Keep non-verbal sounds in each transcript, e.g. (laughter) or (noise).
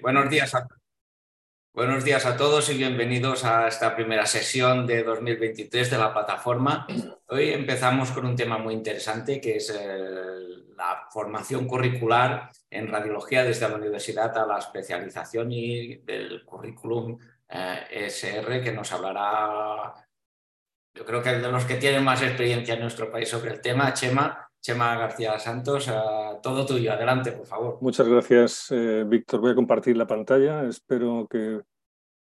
Buenos días a Buenos días a todos y bienvenidos a esta primera sesión de 2023 de la plataforma. Hoy empezamos con un tema muy interesante que es la formación curricular en radiología desde la universidad a la especialización y el currículum eh, SR que nos hablará, yo creo que de los que tienen más experiencia en nuestro país sobre el tema, Chema, Chema García Santos, todo tuyo. Adelante, por favor. Muchas gracias, eh, Víctor. Voy a compartir la pantalla. Espero que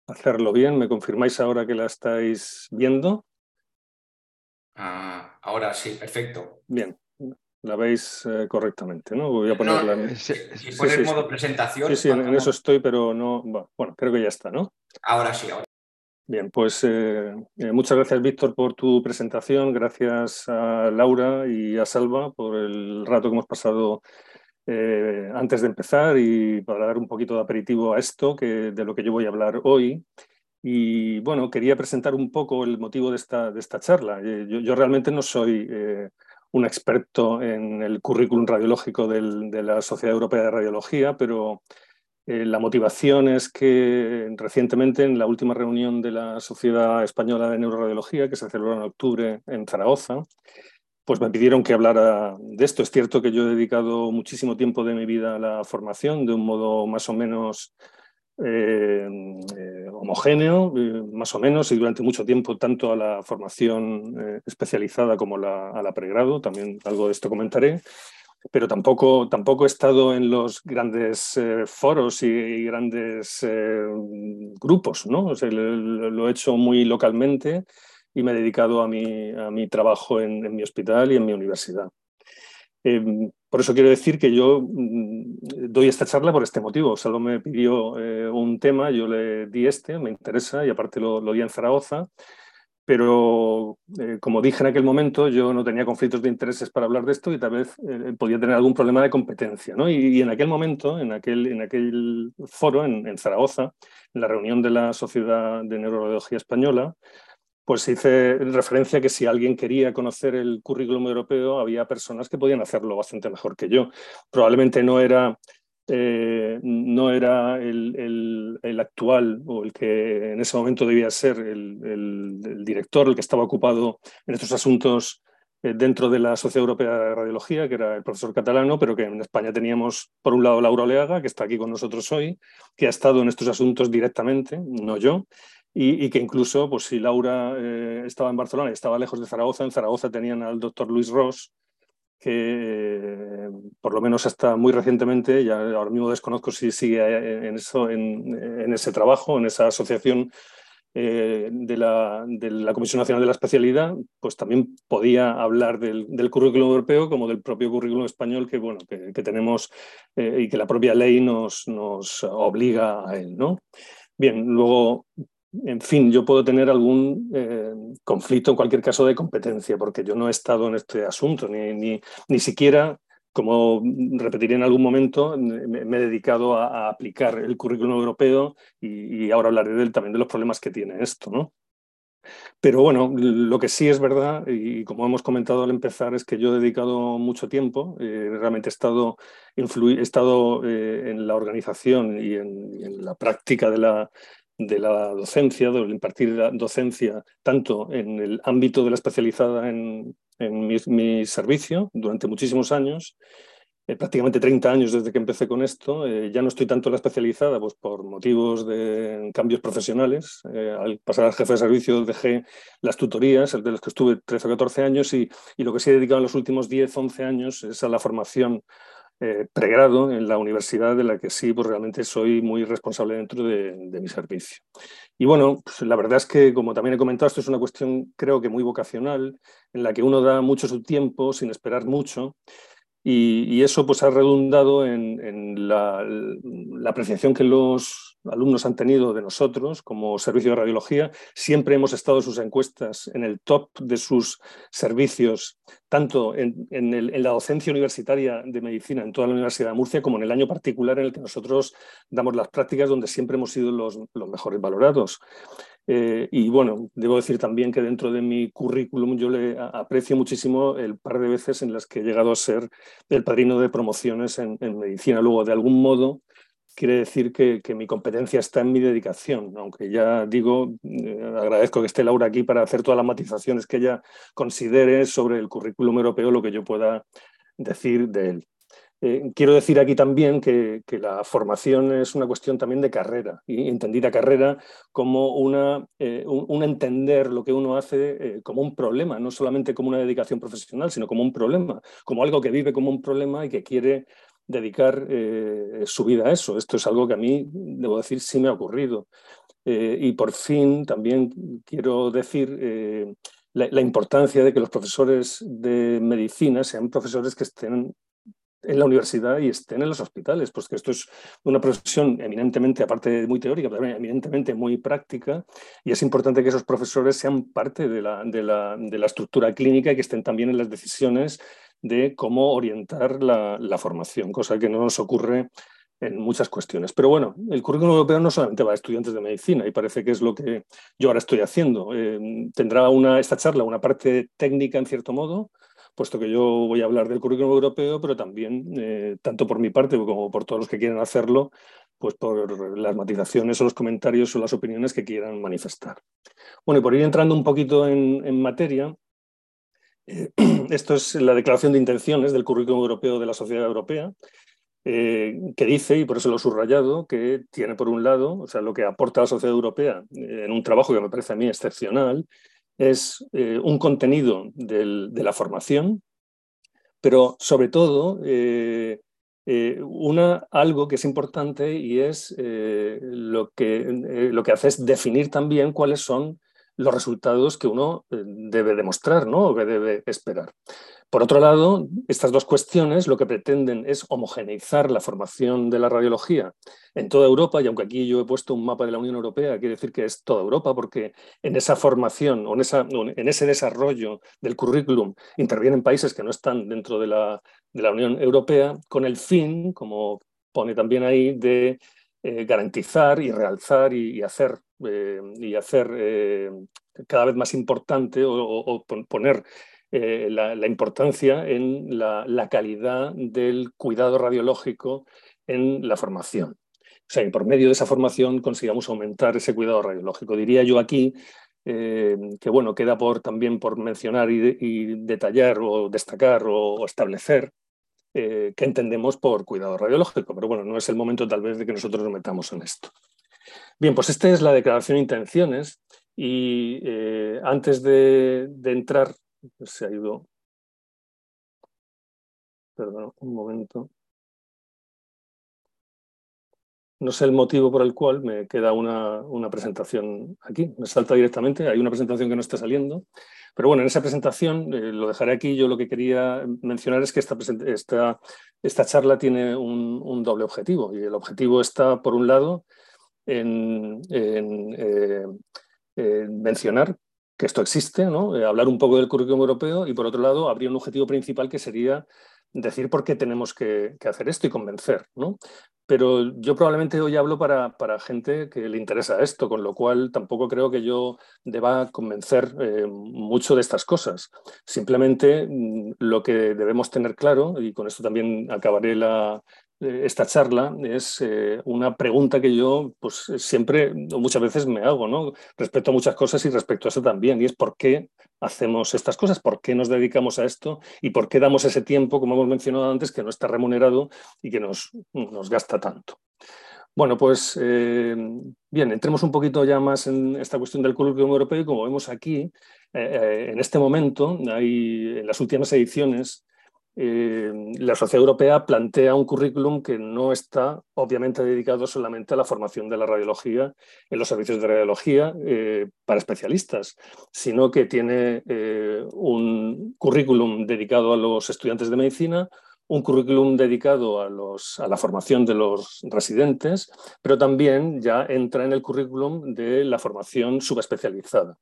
hacerlo bien. ¿Me confirmáis ahora que la estáis viendo? Ah, ahora sí, perfecto. Bien, la veis eh, correctamente, ¿no? Voy a ponerla en... Si, modo presentación. Sí, sí, en, eso estoy, pero no... Bueno, creo que ya está, ¿no? Ahora sí, ahora. Bien, pues eh, eh, muchas gracias, Víctor, por tu presentación. Gracias a Laura y a Salva por el rato que hemos pasado eh, antes de empezar y para dar un poquito de aperitivo a esto, que, de lo que yo voy a hablar hoy. Y bueno, quería presentar un poco el motivo de esta, de esta charla. Yo, realmente no soy un experto en el currículum radiológico de la Sociedad Europea de Radiología, pero eh, la motivación es que recientemente en la última reunión de la Sociedad Española de Neuroradiología, que se celebró en octubre en Zaragoza, pues me pidieron que hablara de esto. Es cierto que yo he dedicado muchísimo tiempo de mi vida a la formación de un modo más o menos eh, eh, homogéneo, más o menos, y durante mucho tiempo tanto a la formación especializada como a la pregrado, también algo de esto comentaré pero tampoco, tampoco he estado en los grandes eh, foros y, grandes eh, grupos, ¿no? lo, he hecho muy localmente y me he dedicado a mi, a mi trabajo en, mi hospital y en mi universidad. Em, por eso quiero decir que yo mm, doy esta charla por este motivo. Salvo me pidió eh, un tema, yo le di este, me interesa y aparte lo, lo di en Zaragoza pero eh, como dije en aquel momento, yo no tenía conflictos de intereses para hablar de esto y tal vez eh, podía tener algún problema de competencia. ¿no? Y, en aquel momento, en aquel, en aquel foro, en, Zaragoza, en la reunión de la Sociedad de Neurología Española, pues hice referencia que si alguien quería conocer el currículum europeo, había personas que podían hacerlo bastante mejor que yo. Probablemente no era eh, no era el, actual o el que en ese momento debía ser el, director, el que estaba ocupado en estos asuntos eh, dentro de la Sociedad Europea de Radiología, que era el profesor catalano, pero que en España teníamos, por un lado, Laura Oleaga, que está aquí con nosotros hoy, que ha estado en estos asuntos directamente, no yo, y, que incluso, pues si Laura eh, estaba en Barcelona y estaba lejos de Zaragoza, en Zaragoza tenían al doctor Luis Ross, que por lo menos hasta muy recientemente, ya ahora mismo desconozco si sigue en, eso, en, ese trabajo, en esa asociación eh, de, la, Comisión Nacional de la Especialidad, pues también podía hablar del, del currículum europeo como del propio currículum español que, bueno, que, tenemos eh, y que la propia ley nos, nos obliga a él. ¿no? Bien, luego en fin, yo puedo tener algún eh, conflicto en cualquier caso de competencia, porque yo no he estado en este asunto, ni, ni, ni siquiera, como repetiré en algún momento, me, he dedicado a, aplicar el currículum europeo y, ahora hablaré de también de los problemas que tiene esto. ¿no? Pero bueno, lo que sí es verdad, y como hemos comentado al empezar, es que yo he dedicado mucho tiempo, eh, realmente he estado, estado eh, en la organización y en, la práctica de la, de la docencia, de impartir la docencia, tanto en el ámbito de la especializada en, mi, servicio durante muchísimos años, eh, prácticamente 30 años desde que empecé con esto. Eh, ya no estoy tanto en la especializada pues, por motivos de cambios profesionales. Eh, al pasar al jefe de servicio dejé las tutorías, de los que estuve 13 o 14 años, y, y lo que sí he dedicado en los últimos 10, 11 años es a la formación eh, pregrado en la universidad de la que sí, pues realmente soy muy responsable dentro de, mi servicio. Y bueno, pues la verdad es que, como también he comentado, esto es una cuestión creo que muy vocacional, en la que uno da mucho su tiempo sin esperar mucho. Y, eso pues ha redundado en, la, la, apreciación que los alumnos han tenido de nosotros como servicio de radiología. Siempre hemos estado en sus encuestas en el top de sus servicios, tanto en, la docencia universitaria de medicina en toda la Universidad de Murcia, como en el año particular en el que nosotros damos las prácticas, donde siempre hemos sido los, mejores valorados. Eh, y bueno, debo decir también que dentro de mi currículum yo le aprecio muchísimo el par de veces en las que he llegado a ser el padrino de promociones en, medicina. Luego, de algún modo, quiere decir que, mi competencia está en mi dedicación, aunque ya digo, eh, agradezco que esté Laura aquí para hacer todas las matizaciones que ella considere sobre el currículum europeo, lo que yo pueda decir de él. Eh, quiero decir aquí también que, la formación es una cuestión también de carrera, y entendida carrera como una, eh, un, entender lo que uno hace eh, como un problema, no solamente como una dedicación profesional, sino como un problema, como algo que vive como un problema y que quiere dedicar su vida a eso. Esto es algo que a mí, debo decir, sí me ha ocurrido. y por fin también quiero decir la, importancia de que los profesores de medicina sean profesores que estén en la universidad y estén en los hospitales, pues que esto es una profesión eminentemente, aparte de muy teórica, pero también eminentemente muy práctica, y es importante que esos profesores sean parte de la, de la, de la estructura clínica y que estén también en las decisiones de cómo orientar la, formación, cosa que no nos ocurre en muchas cuestiones. Pero bueno, el currículum europeo no solamente va a estudiantes de medicina y parece que es lo que yo ahora estoy haciendo. Eh, tendrá una, esta charla una parte técnica en cierto modo, puesto que yo voy a hablar del currículum europeo, pero también, eh, tanto por mi parte como por todos los que quieran hacerlo, pues por las matizaciones o los comentarios o las opiniones que quieran manifestar. Bueno, y por ir entrando un poquito en, materia, eh, (clears throat) esto es la declaración de intenciones del currículum europeo de la sociedad europea, eh, que dice, y por eso lo he subrayado, que tiene por un lado, o sea, lo que aporta la sociedad europea en un trabajo que me parece a mí excepcional, es eh, un contenido de la formación, pero sobre todo eh, eh, una, algo que es importante y es lo, que, lo que hace es definir también cuáles son los resultados que uno debe demostrar ¿no? o que debe esperar. Por otro lado, estas dos cuestiones lo que pretenden es homogeneizar la formación de la radiología en toda Europa, y aunque aquí yo he puesto un mapa de la Unión Europea, quiere decir que es toda Europa, porque en esa formación o en, ese desarrollo del currículum intervienen países que no están dentro de la, Unión Europea, con el fin, como pone también ahí, de eh, garantizar y realzar y, hacer, eh, y hacer eh, cada vez más importante o poner eh, la, importancia en la, calidad del cuidado radiológico en la formación. O sea, y por medio de esa formación consigamos aumentar ese cuidado radiológico. Diría yo aquí eh, que, bueno, queda por, también por mencionar y, detallar o destacar o, establecer eh, qué entendemos por cuidado radiológico, pero bueno, no es el momento tal vez de que nosotros nos metamos en esto. Bien, pues esta es la declaración de intenciones y antes de, entrar se ha ido. Perdón, un momento. No sé el motivo por el cual me queda una, presentación aquí. Me salta directamente. Hay una presentación que no está saliendo. Pero bueno, en esa presentación, eh, lo dejaré aquí. Yo lo que quería mencionar es que esta, esta, esta charla tiene un, doble objetivo. Y el objetivo está, por un lado, en, eh, mencionar que esto existe, ¿no? Eh, hablar un poco del currículum europeo y por otro lado habría un objetivo principal que sería decir por qué tenemos que, hacer esto y convencer. Pero yo probablemente hoy hablo para, para, gente que le interesa esto, con lo cual tampoco creo que yo deba convencer eh, mucho de estas cosas. Simplemente mm, lo que debemos tener claro, y con esto también acabaré la, esta charla es eh, una pregunta que yo pues, siempre o muchas veces me hago, ¿no? Respecto a muchas cosas y respecto a eso también, y es por qué hacemos estas cosas, por qué nos dedicamos a esto y por qué damos ese tiempo, como hemos mencionado antes, que no está remunerado y que nos, nos gasta tanto. Bueno, pues eh, bien, entremos un poquito ya más en esta cuestión del currículum europeo y como vemos aquí, eh, en este momento, hay, en las últimas ediciones, eh, la sociedad europea plantea un currículum que no está obviamente dedicado solamente a la formación de la radiología en los servicios de radiología eh, para especialistas, sino que tiene eh, un currículum dedicado a los estudiantes de medicina, un currículum dedicado a, los, a, la formación de los residentes, pero también ya entra en el currículum de la formación subespecializada.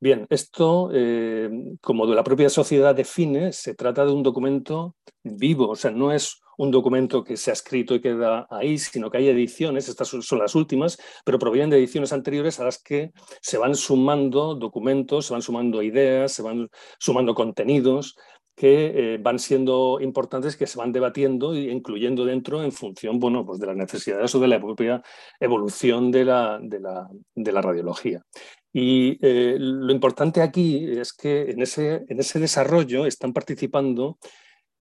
Bien, esto, eh, como la propia sociedad define, se trata de un documento vivo, o sea, no es un documento que se ha escrito y queda ahí, sino que hay ediciones, estas son las últimas, pero provienen de ediciones anteriores a las que se van sumando documentos, se van sumando ideas, se van sumando contenidos que eh, van siendo importantes, que se van debatiendo e incluyendo dentro en función bueno, pues de las necesidades o de la propia evolución de la, radiología. Y eh, lo importante aquí es que en ese, en ese desarrollo están participando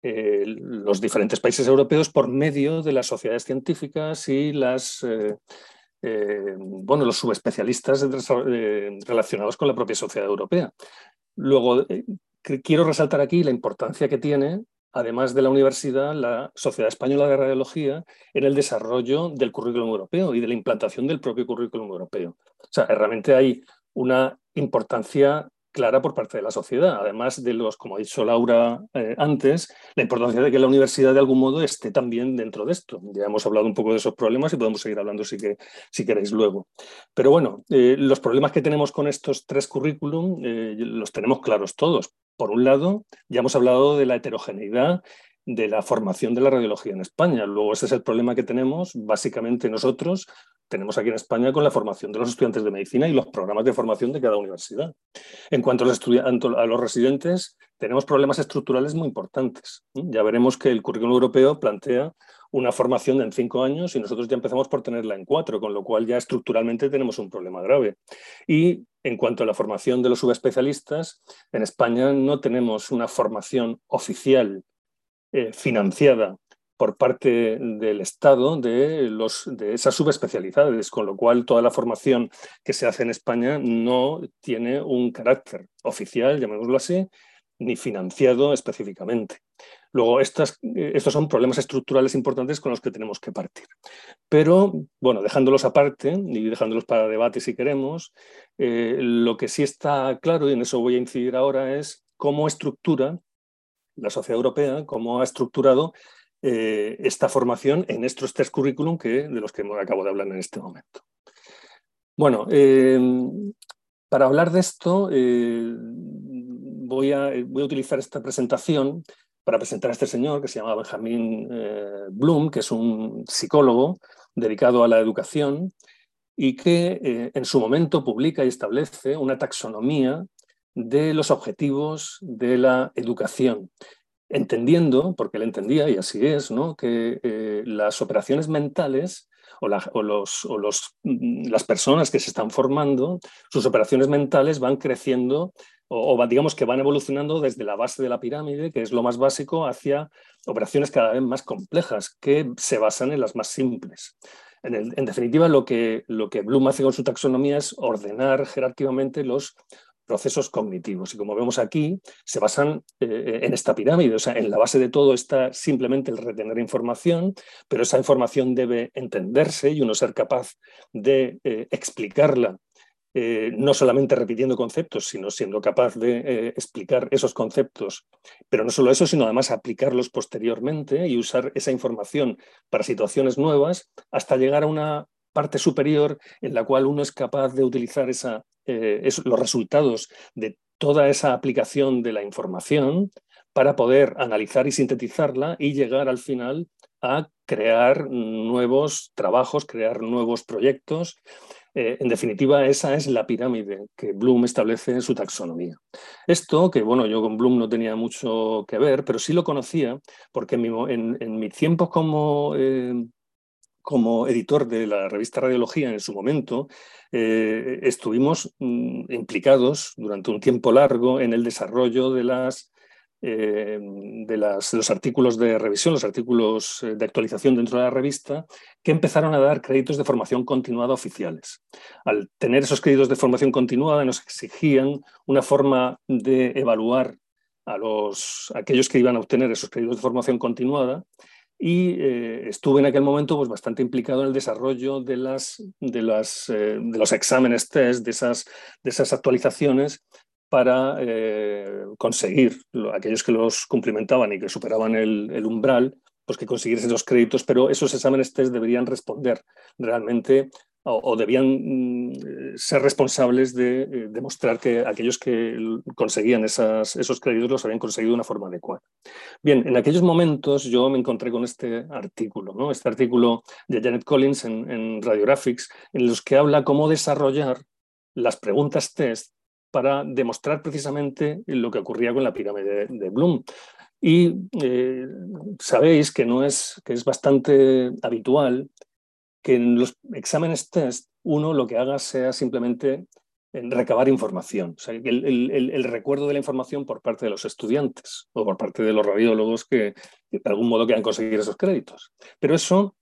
eh, los diferentes países europeos por medio de las sociedades científicas y las, bueno, los subespecialistas relacionados con la propia sociedad europea. Luego, quiero resaltar aquí la importancia que tiene, además de la universidad, la Sociedad Española de Radiología en el desarrollo del currículum europeo y de la implantación del propio currículum europeo. O sea, realmente hay una importancia clara por parte de la sociedad, además de los, como ha dicho Laura eh, antes, la importancia de que la universidad de algún modo esté también dentro de esto. Ya hemos hablado un poco de esos problemas y podemos seguir hablando si, que, si queréis luego. Pero bueno, eh, los problemas que tenemos con estos tres currículum eh, los tenemos claros todos. Por un lado, ya hemos hablado de la heterogeneidad de la formación de la radiología en España. Luego, ese es el problema que tenemos, básicamente nosotros tenemos aquí en España con la formación de los estudiantes de medicina y los programas de formación de cada universidad. En cuanto a los, residentes, tenemos problemas estructurales muy importantes. Ya veremos que el currículo europeo plantea una formación en cinco años y nosotros ya empezamos por tenerla en cuatro, con lo cual ya estructuralmente tenemos un problema grave. Y en cuanto a la formación de los subespecialistas, en España no tenemos una formación oficial eh, financiada por parte del Estado de, los, de esas subespecialidades, con lo cual toda la formación que se hace en España no tiene un carácter oficial, llamémoslo así, ni financiado específicamente. Luego, estas, estos son problemas estructurales importantes con los que tenemos que partir. Pero, bueno, dejándolos aparte y dejándolos para debate si queremos, eh, lo que sí está claro, y en eso voy a incidir ahora, es cómo estructura la sociedad europea, cómo ha estructurado eh, esta formación en estos tres currículum que, de los que acabo de hablar en este momento. Bueno, eh, para hablar de esto eh, voy, a, voy, a, utilizar esta presentación para presentar a este señor que se llama Benjamin Bloom, que es un psicólogo dedicado a la educación y que en su momento publica y establece una taxonomía de los objetivos de la educación, entendiendo, porque él entendía, y así es, ¿no? que eh, las operaciones mentales o, los, mm, las personas que se están formando, sus operaciones mentales van creciendo o, digamos que van evolucionando desde la base de la pirámide, que es lo más básico, hacia operaciones cada vez más complejas, que se basan en las más simples. En, definitiva, lo que, lo que Bloom hace con su taxonomía es ordenar jerárquicamente los procesos cognitivos. Y como vemos aquí, se basan eh, en esta pirámide. O sea, en la base de todo está simplemente el retener información, pero esa información debe entenderse y uno ser capaz de eh, explicarla. Eh, no solamente repitiendo conceptos, sino siendo capaz de explicar esos conceptos, pero no solo eso, sino además aplicarlos posteriormente y usar esa información para situaciones nuevas hasta llegar a una parte superior en la cual uno es capaz de utilizar esa, eh, los resultados de toda esa aplicación de la información para poder analizar y sintetizarla y llegar al final a crear nuevos trabajos, crear nuevos proyectos. Eh, en definitiva, esa es la pirámide que Bloom establece en su taxonomía. Esto, que bueno, yo con Bloom no tenía mucho que ver, pero sí lo conocía porque en, mis tiempos como eh, como editor de la revista Radiología en su momento, eh, estuvimos mm, implicados durante un tiempo largo en el desarrollo de, eh, los artículos de revisión, los artículos eh, de actualización dentro de la revista, que empezaron a dar créditos de formación continuada oficiales. Al tener esos créditos de formación continuada, nos exigían una forma de evaluar a, los, a aquellos que iban a obtener esos créditos de formación continuada y eh, estuve en aquel momento pues, bastante implicado en el desarrollo de, las, de, las, eh, de los exámenes test, de esas, de esas actualizaciones para eh, conseguir aquellos que los cumplimentaban y que superaban el, umbral, pues que consiguiesen esos créditos, pero esos exámenes test deberían responder realmente o, debían ser responsables de eh, demostrar que aquellos que conseguían esos créditos los habían conseguido de una forma adecuada. Bien, en aquellos momentos yo me encontré con este artículo, este artículo de Janet Collins en, en Radiographics, en los que habla cómo desarrollar las preguntas test para demostrar precisamente lo que ocurría con la pirámide de, Bloom. Y eh, sabéis que, no es, que es bastante habitual que en los exámenes test uno lo que haga sea simplemente recabar información, el, recuerdo de la información por parte de los estudiantes o por parte de los radiólogos que, de algún modo quieran conseguir esos créditos. Pero eso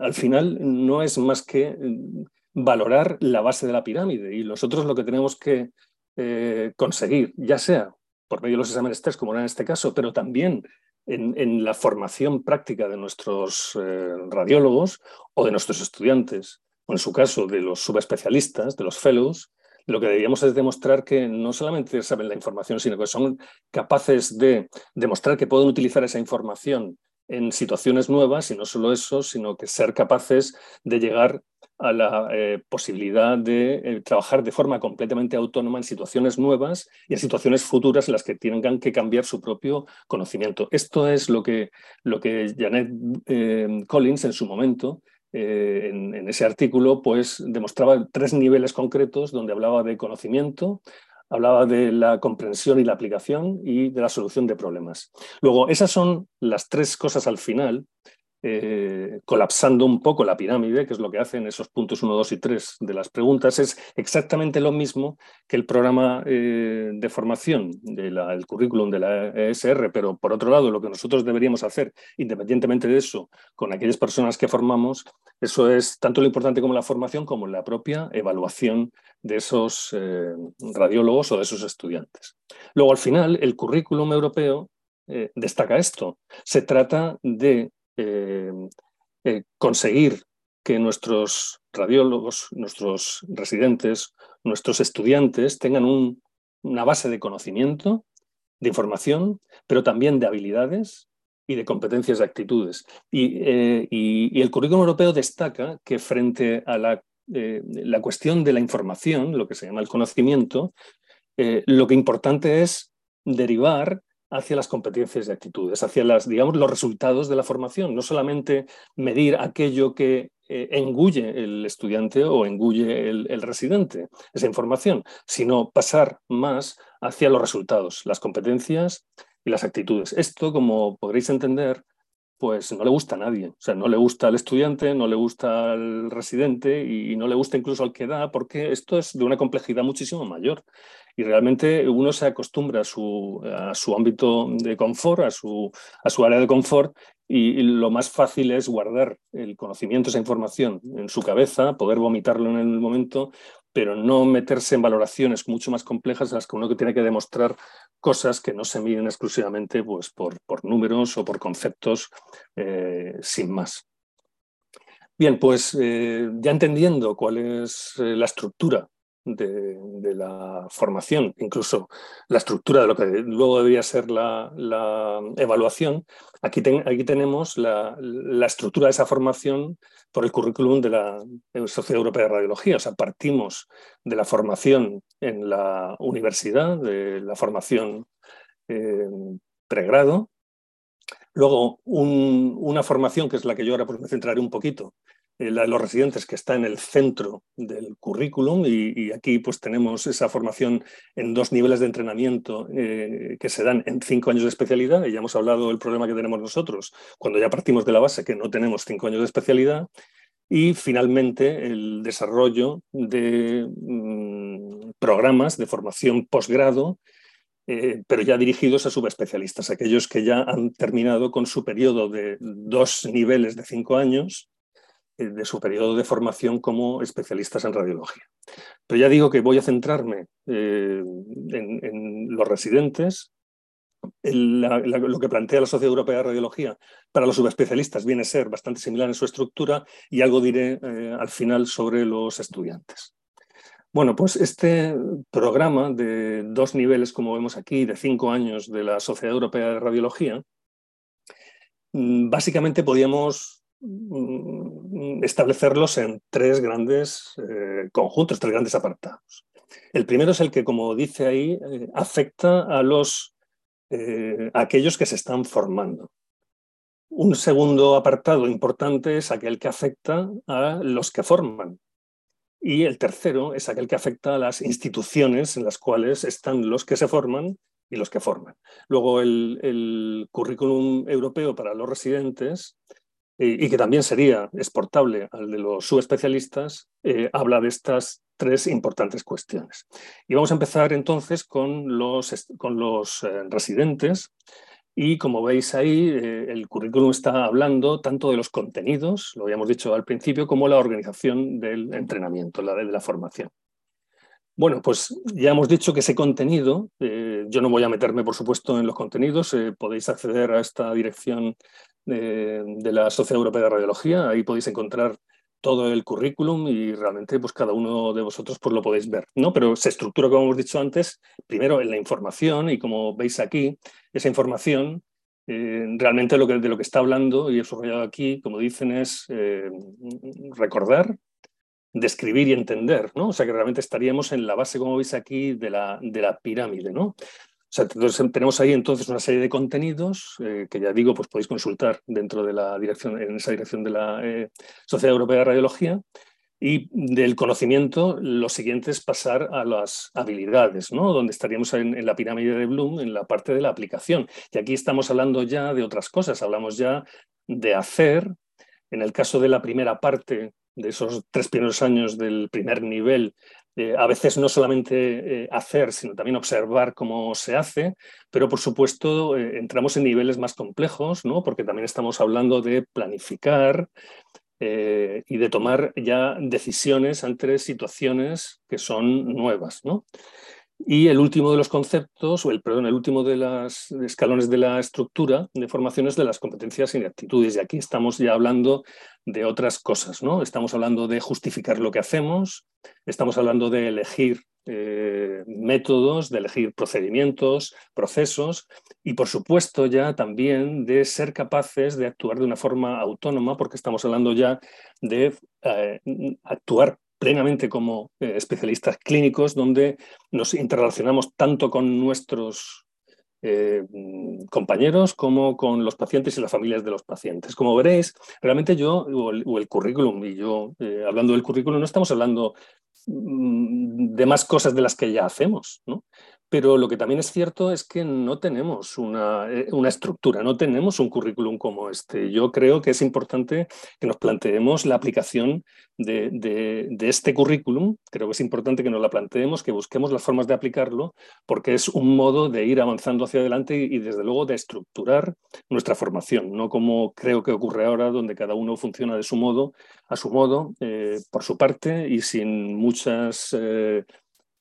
al final no es más que mm, valorar la base de la pirámide y nosotros lo que tenemos que eh, conseguir, ya sea por medio de los exámenes test, como era en este caso, pero también en, la formación práctica de nuestros eh, radiólogos o de nuestros estudiantes, en su caso de los subespecialistas, de los fellows, lo que deberíamos es demostrar que no solamente saben la información, sino que son capaces de demostrar que pueden utilizar esa información en situaciones nuevas y no solo eso, sino que ser capaces de llegar a la eh, posibilidad de eh, trabajar de forma completamente autónoma en situaciones nuevas y en situaciones futuras en las que tengan que cambiar su propio conocimiento. Esto es lo que, lo que Janet eh, Collins en su momento en, en, ese artículo pues demostraba tres niveles concretos donde hablaba de conocimiento, hablaba de la comprensión y la aplicación y de la solución de problemas. Luego, esas son las tres cosas al final eh, colapsando un poco la pirámide, que es lo que hacen esos puntos 1, 2 y 3 de las preguntas, es exactamente lo mismo que el programa eh, de formación del currículum de la ESR, pero por otro lado, lo que nosotros deberíamos hacer, independientemente de eso, con aquellas personas que formamos, eso es tanto lo importante como la formación, como la propia evaluación de esos eh, radiólogos o de esos estudiantes. Luego, al final, el currículum europeo destaca esto. Se trata de eh, eh, conseguir que nuestros radiólogos, nuestros residentes, nuestros estudiantes tengan una base de conocimiento, de información, pero también de habilidades y de competencias y actitudes. Eh, y, el currículum europeo destaca que frente a la, la, cuestión de la información, lo que se llama el conocimiento, lo que importante es derivar hacia las competencias y actitudes, hacia las, digamos, los resultados de la formación, no solamente medir aquello que eh, engulle el estudiante o engulle el, residente, esa información, sino pasar más hacia los resultados, las competencias y las actitudes. Esto, como podréis entender, pues no le gusta a nadie. O sea, no le gusta al estudiante, no le gusta al residente y no le gusta incluso al que da, porque esto es de una complejidad muchísimo mayor y realmente uno se acostumbra a su, a su ámbito de confort, a su, a su área de confort y, lo más fácil es guardar el conocimiento, esa información en su cabeza, poder vomitarlo en el momento, pero no meterse en valoraciones mucho más complejas en las que uno tiene que demostrar cosas que no se miden exclusivamente pues, por, por números o por conceptos eh, sin más. Bien, pues eh, ya entendiendo cuál es eh, la estructura de, la formación, incluso la estructura de lo que luego debería ser la, evaluación, aquí, aquí tenemos la, estructura de esa formación por el currículum de la Sociedad Europea de Radiología. O sea, partimos de la formación en la universidad, de la formación eh, pregrado, Luego, una formación, que es la que yo ahora pues, me centraré un poquito, la de los residentes que está en el centro del currículum y, aquí pues tenemos esa formación en dos niveles de entrenamiento eh, que se dan en cinco años de especialidad y ya hemos hablado del problema que tenemos nosotros cuando ya partimos de la base que no tenemos cinco años de especialidad y finalmente el desarrollo de mm, programas de formación posgrado eh, pero ya dirigidos a subespecialistas, aquellos que ya han terminado con su periodo de dos niveles de cinco años eh, de su periodo de formación como especialistas en radiología. Pero ya digo que voy a centrarme eh, en, los residentes. lo que plantea la Sociedad Europea de Radiología para los subespecialistas viene a ser bastante similar en su estructura y algo diré eh, al final sobre los estudiantes. Bueno, pues este programa de dos niveles, como vemos aquí, de cinco años de la Sociedad Europea de Radiología, mm, básicamente podíamos establecerlos en tres grandes eh, conjuntos, tres grandes apartados. El primero es el que, como dice ahí, eh, afecta a los eh, aquellos que se están formando. Un segundo apartado importante es aquel que afecta a los que forman. Y el tercero es aquel que afecta a las instituciones en las cuales están los que se forman y los que forman. Luego el, currículum europeo para los residentes, y que también sería exportable al de los subespecialistas, eh, habla de estas tres importantes cuestiones. Y vamos a empezar entonces con los, con los eh, residentes. Y como veis ahí, eh, el currículum está hablando tanto de los contenidos, lo habíamos dicho al principio, como la organización del entrenamiento, la de la formación. Bueno, pues ya hemos dicho que ese contenido, yo no voy a meterme, por supuesto, en los contenidos, podéis acceder a esta dirección de la Sociedad Europea de Radiología, ahí podéis encontrar todo el currículum y realmente pues cada uno de vosotros pues lo podéis ver, ¿no? Pero se estructura, como hemos dicho antes, primero en la información y como veis aquí, esa información eh, realmente lo que, de lo que está hablando y he subrayado aquí, como dicen, es recordar, describir y entender, ¿no? O sea que realmente estaríamos en la base, como veis aquí, de la, de la pirámide, ¿no? Sea, tenemos ahí entonces una serie de contenidos eh, que ya digo, pues podéis consultar dentro de la dirección, en esa dirección de la eh, Sociedad Europea de Radiología. Y del conocimiento, lo siguiente es pasar a las habilidades, ¿no? donde estaríamos en, la pirámide de Bloom, en la parte de la aplicación. Y aquí estamos hablando ya de otras cosas, hablamos ya de hacer. En el caso de la primera parte, de esos tres primeros años del primer nivel, eh, a veces no solamente eh, hacer, sino también observar cómo se hace, pero por supuesto eh, entramos en niveles más complejos, ¿no? porque también estamos hablando de planificar y de tomar ya decisiones ante situaciones que son nuevas. ¿no? Y el último de los conceptos, o el, perdón, el último de los escalones de la estructura de formaciones de las competencias y actitudes. Y aquí estamos ya hablando de otras cosas, ¿no? Estamos hablando de justificar lo que hacemos, estamos hablando de elegir eh, métodos, de elegir procedimientos, procesos y por supuesto ya también de ser capaces de actuar de una forma autónoma porque estamos hablando ya de eh, actuar plenamente como eh, especialistas clínicos, donde nos interrelacionamos tanto con nuestros eh, compañeros como con los pacientes y las familias de los pacientes. Como veréis, realmente yo, o el, currículum, y yo eh, hablando del currículum, no estamos hablando mm, de más cosas de las que ya hacemos, ¿no? Pero lo que también es cierto es que no tenemos una, eh, una, estructura, no tenemos un currículum como este. Yo creo que es importante que nos planteemos la aplicación de, de, este currículum. Creo que es importante que nos la planteemos, que busquemos las formas de aplicarlo, porque es un modo de ir avanzando hacia adelante y, desde luego, de estructurar nuestra formación, no como creo que ocurre ahora, donde cada uno funciona de su modo, a su modo, eh, por su parte y sin muchas... Eh,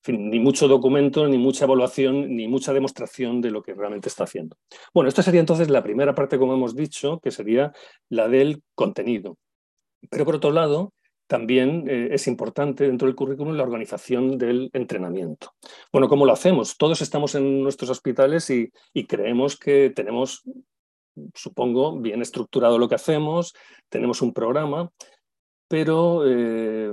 ni mucho documento, ni mucha evaluación, ni mucha demostración de lo que realmente está haciendo. Bueno, esta sería entonces la primera parte, como hemos dicho, que sería la del contenido. Pero por otro lado, también eh, es importante dentro del currículum la organización del entrenamiento. Bueno, ¿cómo lo hacemos? Todos estamos en nuestros hospitales y, y creemos que tenemos, supongo, bien estructurado lo que hacemos, tenemos un programa, pero eh,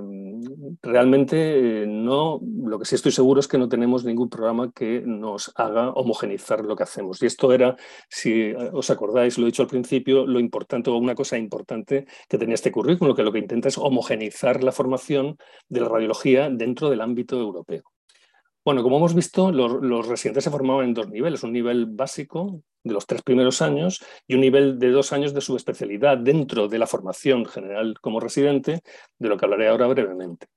realmente eh, no, lo que sí estoy seguro es que no tenemos ningún programa que nos haga homogenizar lo que hacemos. Y esto era, si eh, os acordáis, lo he dicho al principio, lo importante o una cosa importante que tenía este currículo, que lo que intenta es homogenizar la formación de la radiología dentro del ámbito europeo. Bueno, como hemos visto, los, residentes se formaban en dos niveles, un nivel básico de los tres primeros años y un nivel de dos años de subespecialidad dentro de la formación general como residente, de lo que hablaré ahora brevemente.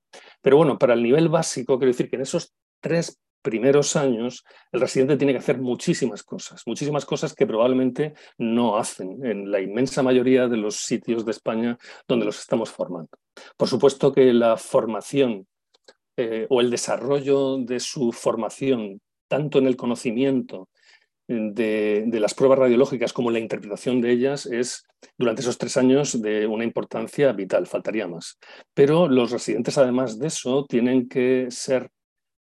Pero bueno, para el nivel básico, quiero decir que en esos tres primeros años el residente tiene que hacer muchísimas cosas, muchísimas cosas que probablemente no hacen en la inmensa mayoría de los sitios de España donde los estamos formando. Por supuesto que la formación eh, o el desarrollo de su formación, tanto en el conocimiento de, las pruebas radiológicas como en la interpretación de ellas, es durante esos tres años de una importancia vital, faltaría más. Pero los residentes, además de eso, tienen que ser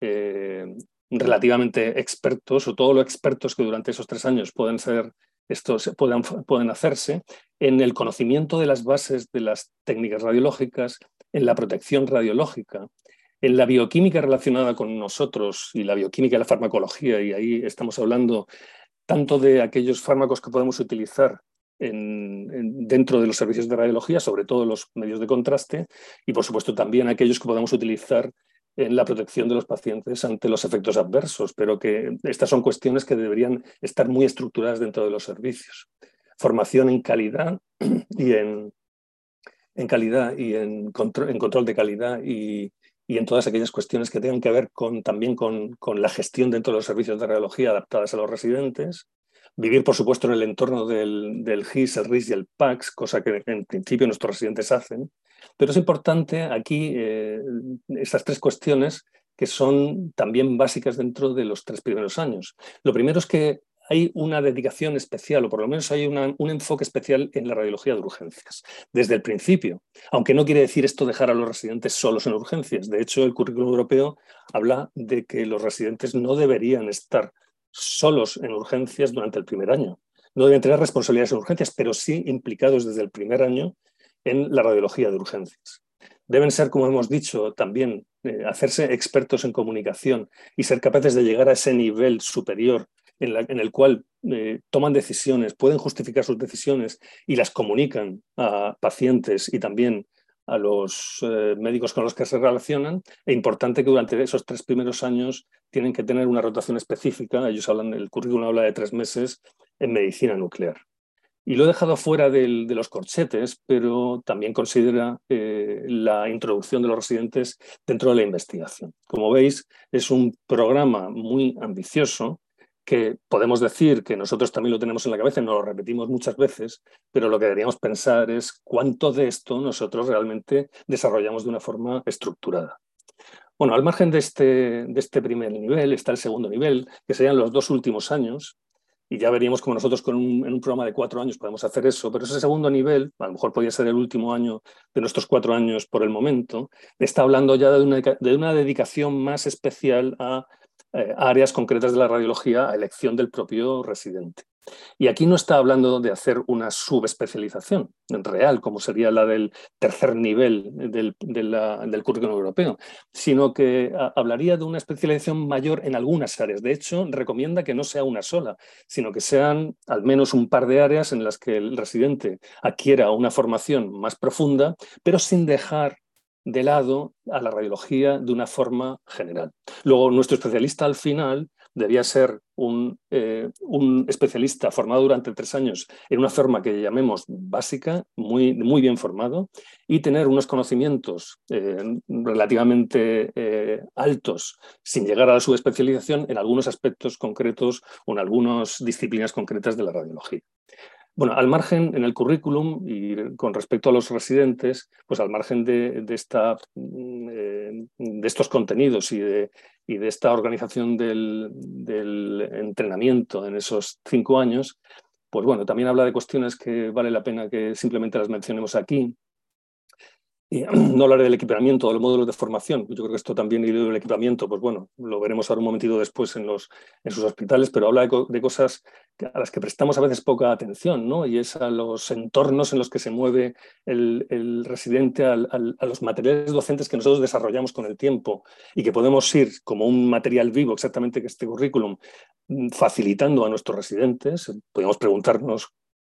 eh, relativamente expertos, o todos los expertos que durante esos tres años pueden ser estos pueden, pueden hacerse en el conocimiento de las bases de las técnicas radiológicas, en la protección radiológica, en la bioquímica relacionada con nosotros y la bioquímica y la farmacología, y ahí estamos hablando tanto de aquellos fármacos que podemos utilizar dentro de los servicios de radiología, sobre todo los medios de contraste, y por supuesto también aquellos que podamos utilizar en la protección de los pacientes ante los efectos adversos, pero que estas son cuestiones que deberían estar muy estructuradas dentro de los servicios. Formación en calidad y en, en calidad y en control, en control de calidad y, y, en todas aquellas cuestiones que tengan que ver con, también con, con, la gestión dentro de los servicios de radiología adaptadas a los residentes. Vivir, por supuesto, en el entorno del, del GIS, el RIS y el PAX, cosa que en principio nuestros residentes hacen. Pero es importante aquí eh, estas tres cuestiones que son también básicas dentro de los tres primeros años. Lo primero es que hay una dedicación especial, o por lo menos hay un enfoque especial en la radiología de urgencias, desde el principio. Aunque no quiere decir esto dejar a los residentes solos en urgencias. De hecho, el currículum europeo habla de que los residentes no deberían estar solos en urgencias durante el primer año. No deben tener responsabilidades en urgencias, pero sí implicados desde el primer año en la radiología de urgencias. Deben ser, como hemos dicho, también eh, hacerse expertos en comunicación y ser capaces de llegar a ese nivel superior en, el cual eh, toman decisiones, pueden justificar sus decisiones y las comunican a pacientes y también a los eh, médicos con los que se relacionan. Es importante que durante esos tres primeros años tienen que tener una rotación específica. Ellos hablan, el currículum habla de tres meses en medicina nuclear. Y lo he dejado fuera de los corchetes, pero también considera eh, la introducción de los residentes dentro de la investigación. Como veis, es un programa muy ambicioso que podemos decir que nosotros también lo tenemos en la cabeza y nos lo repetimos muchas veces, pero lo que deberíamos pensar es cuánto de esto nosotros realmente desarrollamos de una forma estructurada. Bueno, al margen de este, de este primer nivel está el segundo nivel, que serían los dos últimos años, y ya veríamos cómo nosotros con un, en un programa de cuatro años podemos hacer eso, pero ese segundo nivel, a lo mejor podría ser el último año de nuestros cuatro años por el momento, está hablando ya de una, de una dedicación más especial a eh, áreas concretas de la radiología a elección del propio residente. Y aquí no está hablando de hacer una subespecialización real, como sería la del tercer nivel del, del currículum europeo, sino que hablaría de una especialización mayor en algunas áreas. De hecho, recomienda que no sea una sola, sino que sean al menos un par de áreas en las que el residente adquiera una formación más profunda, pero sin dejar de lado a la radiología de una forma general. Luego, nuestro especialista al final debía ser un, eh, un, especialista formado durante tres años en una forma que llamemos básica, muy, muy bien formado, y tener unos conocimientos eh, relativamente eh, altos sin llegar a la subespecialización en algunos aspectos concretos o en algunas disciplinas concretas de la radiología. Bueno, al margen en el currículum y con respecto a los residentes, pues al margen de, esta, mm, eh, de estos contenidos y de, y de esta organización del, del, entrenamiento en esos cinco años, pues bueno, también habla de cuestiones que vale la pena que simplemente las mencionemos aquí, y (clears throat) no hablaré del equipamiento, de los módulos de formación. Yo creo que esto también, y del equipamiento, pues bueno, lo veremos ahora un momentito después en, los, sus hospitales, pero habla de, cosas a las que prestamos a veces poca atención, ¿no? Y es a los entornos en los que se mueve el, residente, a los materiales docentes que nosotros desarrollamos con el tiempo y que podemos ir como un material vivo, exactamente que este currículum, facilitando a nuestros residentes. Podemos preguntarnos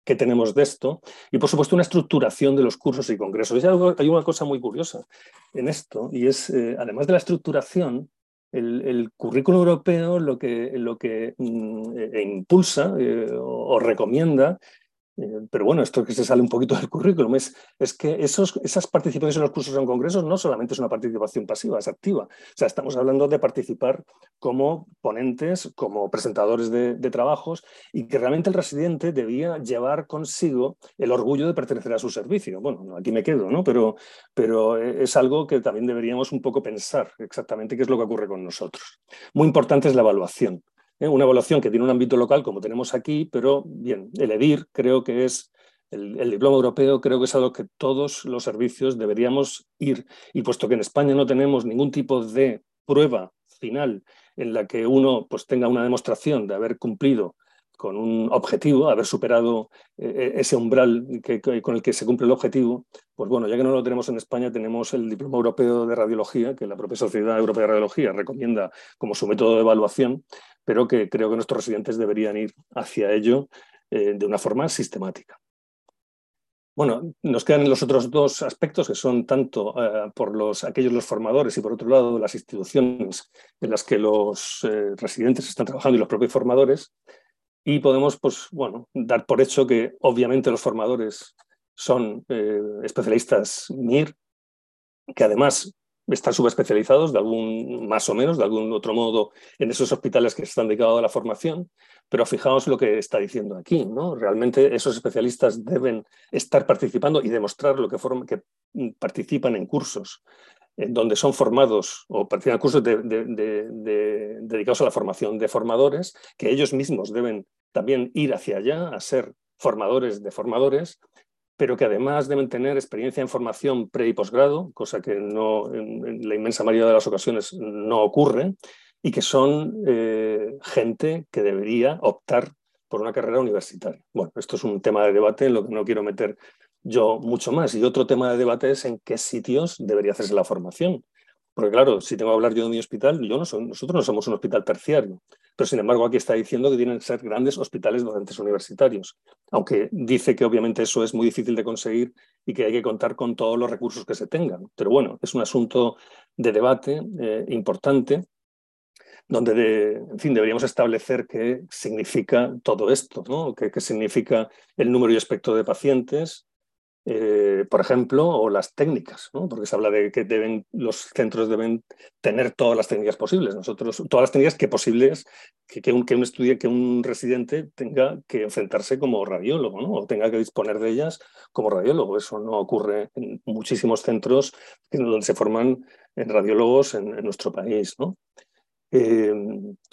que tenemos de esto y por supuesto una estructuración de los cursos y congresos. hay una cosa muy curiosa en esto y es, eh, además de la estructuración, el, currículo europeo lo que, lo que mm, e impulsa eh, o, recomienda eh, pero bueno, esto que se sale un poquito del currículum es, que esas participaciones en los cursos en congresos no solamente es una participación pasiva, es activa. O sea, estamos hablando de participar como ponentes, como presentadores de, trabajos y que realmente el residente debía llevar consigo el orgullo de pertenecer a su servicio. Bueno, aquí me quedo, ¿no? Pero, pero es algo que también deberíamos un poco pensar exactamente qué es lo que ocurre con nosotros. Muy importante es la evaluación. ¿Eh? una evaluación que tiene un ámbito local como tenemos aquí, pero bien, el EDIR creo que es, el, diploma europeo creo que es algo que todos los servicios deberíamos ir. Y puesto que en España no tenemos ningún tipo de prueba final en la que uno pues, tenga una demostración de haber cumplido con un objetivo, haber superado eh, eh, ese umbral con el que se cumple el objetivo, pues bueno, ya que no lo tenemos en España, tenemos el Diploma Europeo de Radiología, que la propia Sociedad Europea de Radiología recomienda como su método de evaluación, pero que creo que nuestros residentes deberían ir hacia ello eh, de una forma sistemática. Bueno, nos quedan los otros dos aspectos que son tanto por los, aquellos los formadores y por otro lado las instituciones en las que los residentes están trabajando y los propios formadores. Y podemos, pues, bueno, dar por hecho que obviamente los formadores son eh, especialistas MIR, que además están subespecializados de algún más o menos, de algún otro modo, en esos hospitales que están dedicados a la formación. Pero fijaos lo que está diciendo aquí, ¿no? Realmente esos especialistas deben estar participando y demostrar lo que, que participan en cursos en donde son formados o participan en cursos dedicados a la formación de formadores, que ellos mismos deben también ir hacia allá a ser formadores de formadores pero que además deben tener experiencia en formación pre y posgrado, cosa que no, en, la inmensa mayoría de las ocasiones no ocurre, y que son eh, gente que debería optar por una carrera universitaria. Bueno, esto es un tema de debate en lo que no quiero meter yo mucho más. Y otro tema de debate es en qué sitios debería hacerse la formación. Porque claro, si tengo que hablar yo de mi hospital, yo no nosotros no somos un hospital terciario. Pero sin embargo, aquí está diciendo que tienen que ser grandes hospitales docentes universitarios. Aunque dice que obviamente eso es muy difícil de conseguir y que hay que contar con todos los recursos que se tengan. Pero bueno, es un asunto de debate eh, importante donde, en fin, deberíamos establecer qué significa todo esto, ¿no? qué, qué significa el número y aspecto de pacientes, eh, por ejemplo, o las técnicas, porque se habla de que deben, los centros deben tener todas las técnicas posibles. Nosotros, todas las técnicas que posibles que, que un, que un que un residente tenga que enfrentarse como radiólogo, ¿no? o tenga que disponer de ellas como radiólogo. Eso no ocurre en muchísimos centros donde se forman radiólogos en, nuestro país. ¿no? Eh,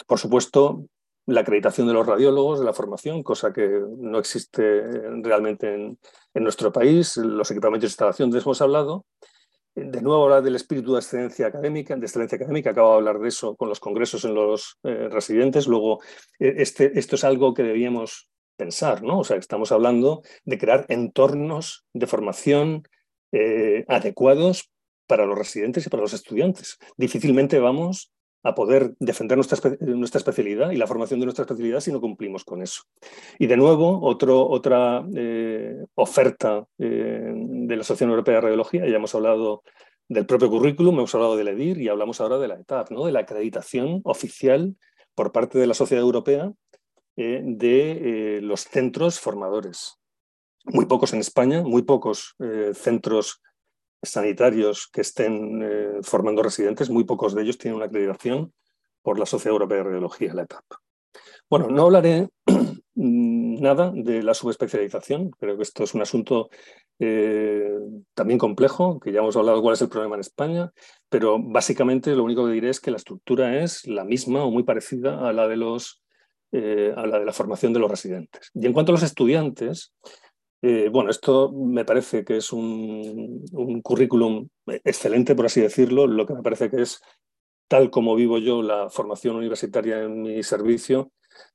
por supuesto, la acreditación de los radiólogos, de la formación, cosa que no existe realmente en, nuestro país, los equipamientos de instalación, de eso hemos hablado. De nuevo hablar del espíritu de excelencia académica, de excelencia académica, acabo de hablar de eso con los congresos en los eh, residentes. Luego, eh, este, esto es algo que debíamos pensar, ¿no? O sea, estamos hablando de crear entornos de formación eh, adecuados para los residentes y para los estudiantes. Difícilmente vamos a poder defender nuestra, nuestra, especialidad y la formación de nuestra especialidad si no cumplimos con eso. Y de nuevo, otra eh, oferta eh, de la Asociación Europea de Radiología, ya hemos hablado del propio currículum, hemos hablado del EDIR y hablamos ahora de la ETAP, ¿no? de la acreditación oficial por parte de la Sociedad Europea eh, de los centros formadores. Muy pocos en España, muy pocos centros sanitarios que estén eh, formando residentes, muy pocos de ellos tienen una acreditación por la Sociedad Europea de Radiología, la ETAP. Bueno, no hablaré (clears throat) nada de la subespecialización, creo que esto es un asunto eh, también complejo, que ya hemos hablado cuál es el problema en España, pero básicamente lo único que diré es que la estructura es la misma o muy parecida a la de los eh, a la de la formación de los residentes. Y en cuanto a los estudiantes, eh, bueno, esto me parece que es un, currículum excelente, por así decirlo. Lo que me parece que es tal como vivo yo la formación universitaria en mi servicio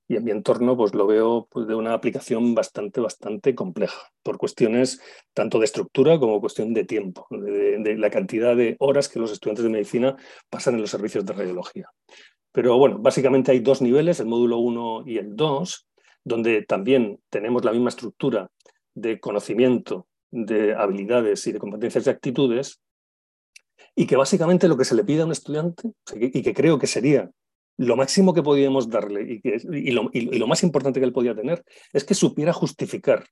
y en mi entorno, pues lo veo pues, de una aplicación bastante, bastante compleja, por cuestiones tanto de estructura como cuestión de tiempo, de, de la cantidad de horas que los estudiantes de medicina pasan en los servicios de radiología. Pero bueno, básicamente hay dos niveles, el módulo 1 y el 2, donde también tenemos la misma estructura de conocimiento, de habilidades y de competencias y actitudes, y que básicamente lo que se le pide a un estudiante, y que creo que sería lo máximo que podíamos darle y, que, lo, más importante que él podía tener, es que supiera justificar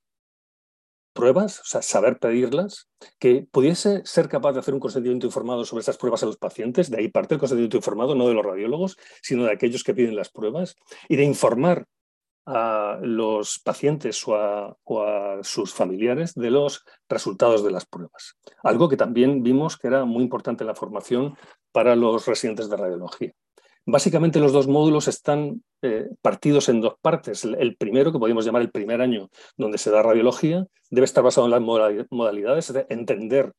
pruebas, o sea, saber pedirlas, que pudiese ser capaz de hacer un consentimiento informado sobre esas pruebas a los pacientes, de ahí parte el consentimiento informado, no de los radiólogos, sino de aquellos que piden las pruebas, y de informar a los pacientes o a, sus familiares de los resultados de las pruebas. Algo que también vimos que era muy importante en la formación para los residentes de radiología. Básicamente los dos módulos están eh, partidos en dos partes. El primero, que podemos llamar el primer año donde se da radiología, debe estar basado en las modalidades, es entender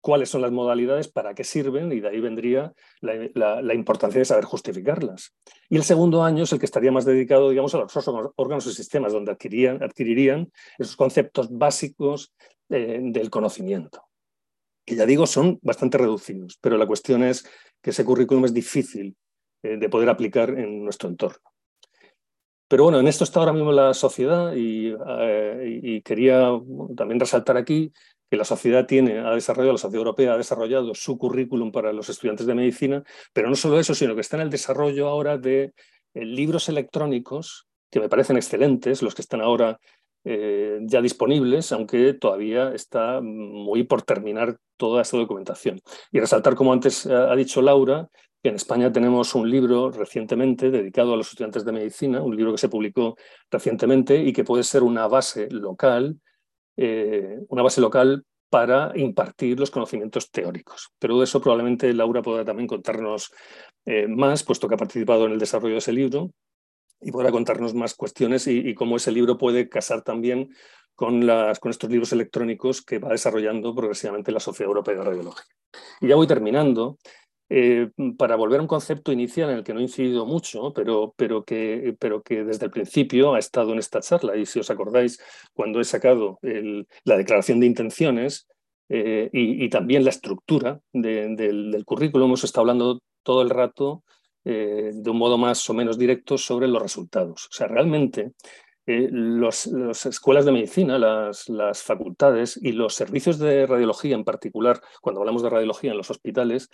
cuáles son las modalidades, para qué sirven, y de ahí vendría la, importancia de saber justificarlas. Y el segundo año es el que estaría más dedicado, digamos, a los órganos y sistemas, donde adquirirían esos conceptos básicos eh, del conocimiento. Que ya digo, son bastante reducidos, pero la cuestión es que ese currículum es difícil eh, de poder aplicar en nuestro entorno. Pero bueno, en esto está ahora mismo la sociedad y, y quería también resaltar aquí que la sociedad tiene, ha desarrollado, la sociedad europea ha desarrollado su currículum para los estudiantes de medicina, pero no solo eso, sino que está en el desarrollo ahora de eh, libros electrónicos que me parecen excelentes, los que están ahora eh, ya disponibles, aunque todavía está muy por terminar toda esta documentación. Y resaltar, como antes ha dicho Laura, que en España tenemos un libro recientemente dedicado a los estudiantes de medicina, un libro que se publicó recientemente y que puede ser una base local eh, una base local para impartir los conocimientos teóricos. Pero de eso probablemente Laura podrá también contarnos eh, más, puesto que ha participado en el desarrollo de ese libro y podrá contarnos más cuestiones y, cómo ese libro puede casar también con, con estos libros electrónicos que va desarrollando progresivamente la Sociedad Europea de Radiología. Y ya voy terminando. Eh, para volver a un concepto inicial en el que no he incidido mucho, pero, pero, que, pero que desde el principio ha estado en esta charla. Y si os acordáis, cuando he sacado la declaración de intenciones eh, y, también la estructura del, currículo, hemos estado hablando todo el rato eh, de un modo más o menos directo sobre los resultados. O sea, realmente las escuelas de medicina, las, facultades y los servicios de radiología en particular, cuando hablamos de radiología en los hospitales,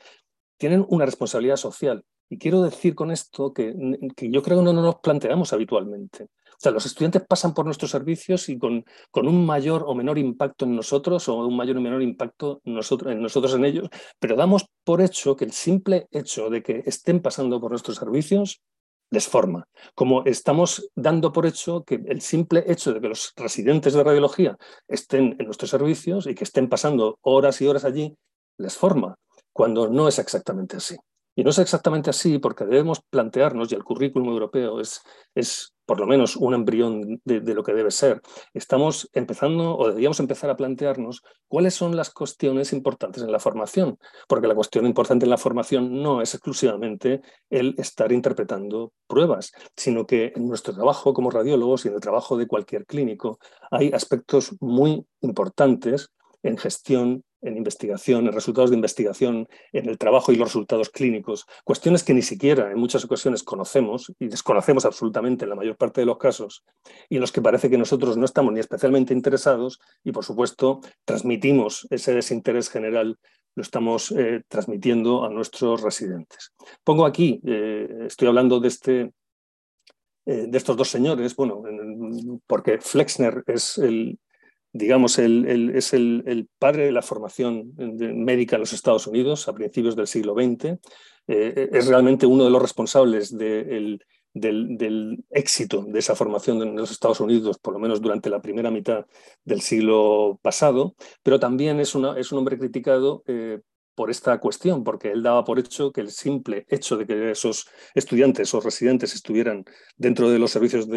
tienen una responsabilidad social. Y quiero decir con esto que, yo creo que no nos planteamos habitualmente. O sea, los estudiantes pasan por nuestros servicios y con, con, un mayor o menor impacto en nosotros o un mayor o menor impacto nosotros, en nosotros en ellos, pero damos por hecho que el simple hecho de que estén pasando por nuestros servicios les forma. Como estamos dando por hecho que el simple hecho de que los residentes de radiología estén en nuestros servicios y que estén pasando horas y horas allí les forma cuando no es exactamente así. Y no es exactamente así porque debemos plantearnos, y el currículum europeo es, es por lo menos un embrión de, lo que debe ser, estamos empezando o deberíamos empezar a plantearnos cuáles son las cuestiones importantes en la formación, porque la cuestión importante en la formación no es exclusivamente el estar interpretando pruebas, sino que en nuestro trabajo como radiólogos y en el trabajo de cualquier clínico hay aspectos muy importantes en gestión en investigación, en resultados de investigación, en el trabajo y los resultados clínicos, cuestiones que ni siquiera en muchas ocasiones conocemos y desconocemos absolutamente en la mayor parte de los casos, y en los que parece que nosotros no estamos ni especialmente interesados y, por supuesto, transmitimos ese desinterés general lo estamos eh, transmitiendo a nuestros residentes. Pongo aquí, eh, estoy hablando de, este, eh, de estos dos señores, bueno, porque Flexner es el, digamos, es el, padre de la formación médica en los Estados Unidos a principios del siglo XX. Eh, es realmente uno de los responsables del, éxito de esa formación en los Estados Unidos, por lo menos durante la primera mitad del siglo pasado, pero también es, un hombre criticado eh, por esta cuestión, porque él daba por hecho que el simple hecho de que esos estudiantes o residentes estuvieran dentro de los servicios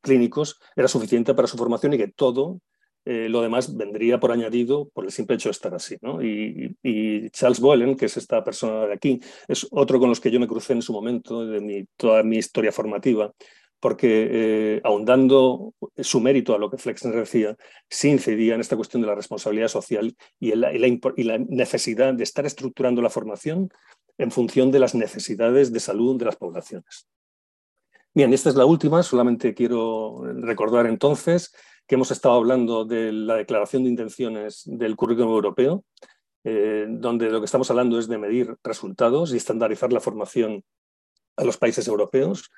clínicos era suficiente para su formación y que todo eh, lo demás vendría por añadido por el simple hecho de estar así. Y, Charles Boylan, que es esta persona de aquí, es otro con los que yo me crucé en su momento, de toda mi historia formativa, porque eh, ahondando su mérito a lo que Flexner decía, sí incidía en esta cuestión de la responsabilidad social y la necesidad de estar estructurando la formación en función de las necesidades de salud de las poblaciones. Bien, esta es la última, solamente quiero recordar entonces que hemos estado hablando de la declaración de intenciones del currículum europeo, eh, donde lo que estamos hablando es de medir resultados y estandarizar la formación a los países europeos,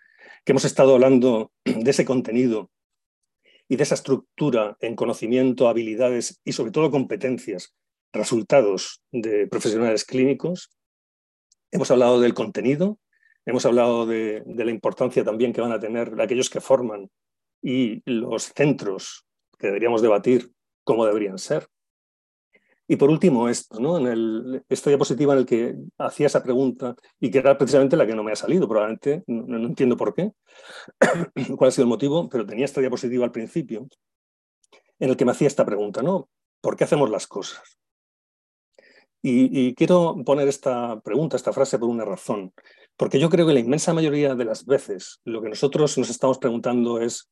que hemos estado hablando de ese contenido y de esa estructura en conocimiento, habilidades y sobre todo competencias, resultados de profesionales clínicos. Hemos hablado del contenido, hemos hablado de, de la importancia también que van a tener aquellos que forman y los centros que deberíamos debatir cómo deberían ser. Y por último, esto, ¿no? en el, esta diapositiva en el que hacía esa pregunta y que era precisamente la que no me ha salido, probablemente, no, entiendo por qué, (coughs) cuál ha sido el motivo, pero tenía esta diapositiva al principio en el que me hacía esta pregunta, ¿no? ¿Por qué hacemos las cosas? Y, quiero poner esta pregunta, esta frase, por una razón. Porque yo creo que la inmensa mayoría de las veces lo que nosotros nos estamos preguntando es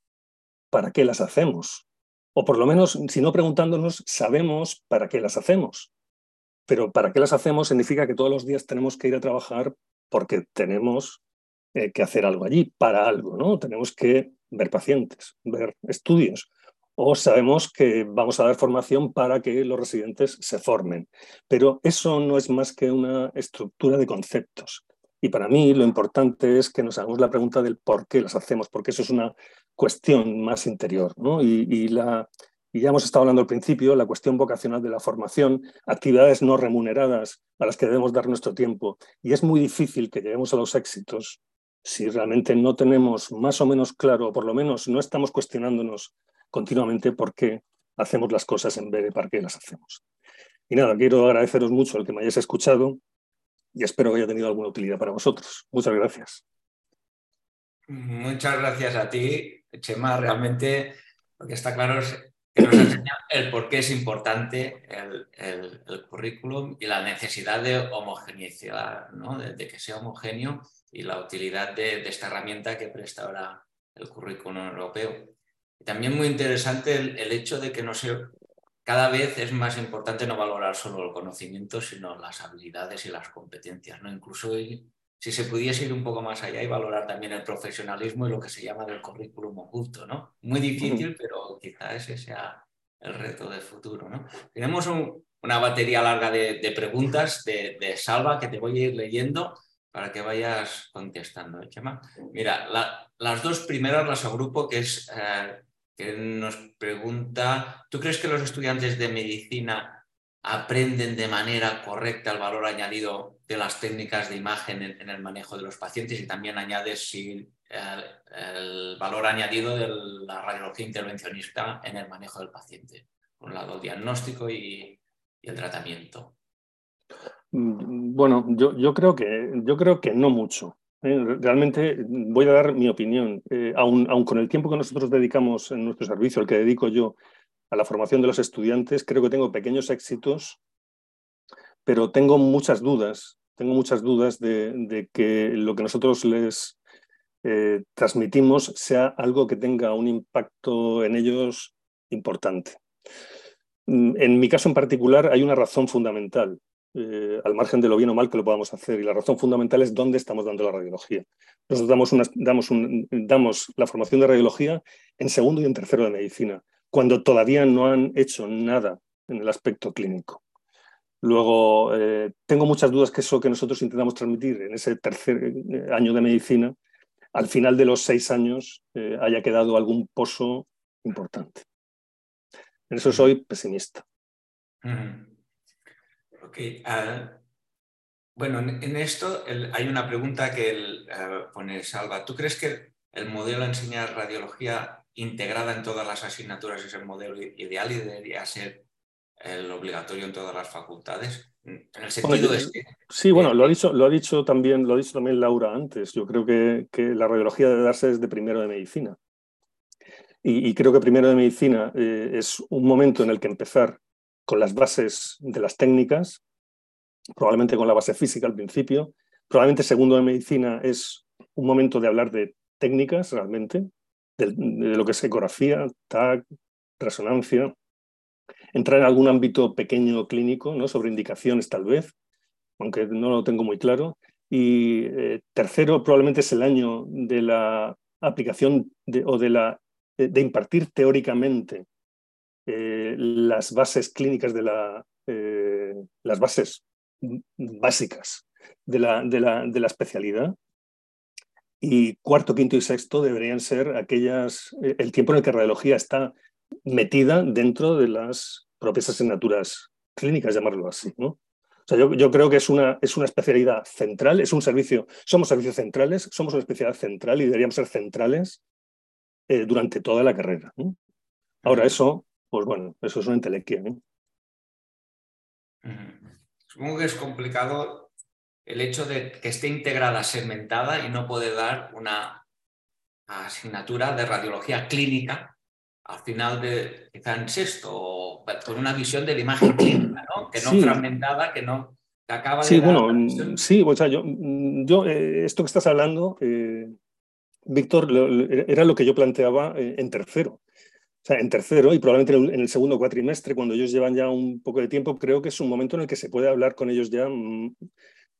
¿para qué las hacemos? O por lo menos, si no preguntándonos, sabemos para qué las hacemos. Pero para qué las hacemos significa que todos los días tenemos que ir a trabajar porque tenemos eh, que hacer algo allí, para algo, ¿no? Tenemos que ver pacientes, ver estudios, o sabemos que vamos a dar formación para que los residentes se formen. Pero eso no es más que una estructura de conceptos. Y para mí lo importante es que nos hagamos la pregunta del por qué las hacemos, porque eso es una cuestión más interior. Y, la, y ya hemos estado hablando al principio, la cuestión vocacional de la formación, actividades no remuneradas a las que debemos dar nuestro tiempo. Y es muy difícil que lleguemos a los éxitos si realmente no tenemos más o menos claro, o por lo menos no estamos cuestionándonos continuamente por qué hacemos las cosas en vez de para qué las hacemos. Y nada, quiero agradeceros mucho el que me hayáis escuchado y espero que haya tenido alguna utilidad para vosotros. Muchas gracias. Muchas gracias a ti, Chema. Realmente lo que está claro es que nos enseña el por qué es importante el, currículum y la necesidad de homogeneidad, de, que sea homogéneo y la utilidad de, esta herramienta que presta ahora el currículum europeo. También muy interesante el, hecho de que no sé, cada vez es más importante no valorar solo el conocimiento, sino las habilidades y las competencias. ¿no? Incluso si se pudiese ir un poco más allá y valorar también el profesionalismo y lo que se llama del currículum oculto. ¿no? Muy difícil, pero quizá ese sea el reto del futuro. ¿no? Tenemos una batería larga de, preguntas de, Salva que te voy a ir leyendo para que vayas contestando, ¿eh, Chema. Mira, las dos primeras las agrupo, que es eh, que nos pregunta, ¿tú crees que los estudiantes de medicina aprenden de manera correcta el valor añadido de las técnicas de imagen en, el manejo de los pacientes y también añades si el, valor añadido de la radiología intervencionista en el manejo del paciente, por un lado diagnóstico y, el tratamiento? Mm, bueno, yo, yo, creo que, yo creo que no mucho. Eh, realmente voy a dar mi opinión. Eh, aun, con el tiempo que nosotros dedicamos en nuestro servicio, el que dedico yo a la formación de los estudiantes, creo que tengo pequeños éxitos, pero tengo muchas dudas. Tengo muchas dudas de, que lo que nosotros les eh, transmitimos sea algo que tenga un impacto en ellos importante. Mm, en mi caso en particular hay una razón fundamental eh, al margen de lo bien o mal que lo podamos hacer. Y la razón fundamental es dónde estamos dando la radiología. Nosotros damos, damos, damos la formación de radiología en segundo y en tercero de medicina, cuando todavía no han hecho nada en el aspecto clínico. Luego, eh, tengo muchas dudas que eso que nosotros intentamos transmitir en ese tercer eh, año de medicina, al final de los seis años haya quedado algún pozo importante. En eso soy pesimista. Ah, bueno, en, esto hay una pregunta que ah, pone Salva. ¿Tú crees que el modelo de enseñar radiología integrada en todas las asignaturas es el modelo ideal y debería ser el obligatorio en todas las facultades? En el sentido Sí, bueno, lo ha, dicho, lo ha dicho también, lo ha dicho también Laura antes. Yo creo que, la radiología debe darse desde primero de medicina. Y, creo que primero de medicina eh, es un momento en el que empezar con las bases de las técnicas, probablemente con la base física al principio. Probablemente segundo de medicina es un momento de hablar de técnicas realmente, de, lo que es ecografía, TAC, resonancia, entrar en algún ámbito pequeño clínico, ¿no? sobre indicaciones tal vez, aunque no lo tengo muy claro. Y eh, tercero, probablemente es el año de la aplicación o de, la, de impartir teóricamente eh, las bases clínicas de la, eh, las bases básicas de la, de, la, de la, especialidad. Y cuarto, quinto y sexto deberían ser aquellas, eh, el tiempo en el que radiología está metida dentro de las propias asignaturas clínicas, llamarlo así. ¿no? O sea, yo, yo, creo que es una, es una especialidad central, es un servicio, somos servicios centrales, somos una especialidad central y deberíamos ser centrales durante toda la carrera. Ahora, eso pues bueno, eso es una intelequia. Supongo que es complicado el hecho de que esté integrada, segmentada y no puede dar una asignatura de radiología clínica al final de quizá en sexto, con una visión de la imagen clínica, ¿no? que no fragmentada, que no que acaba sí, bueno, sí, o sea, yo, yo eh, esto que estás hablando, eh, Víctor, era lo que yo planteaba eh, en tercero. O sea, en tercero y probablemente en el segundo cuatrimestre, cuando ellos llevan ya un poco de tiempo, creo que es un momento en el que se puede hablar con ellos ya mm,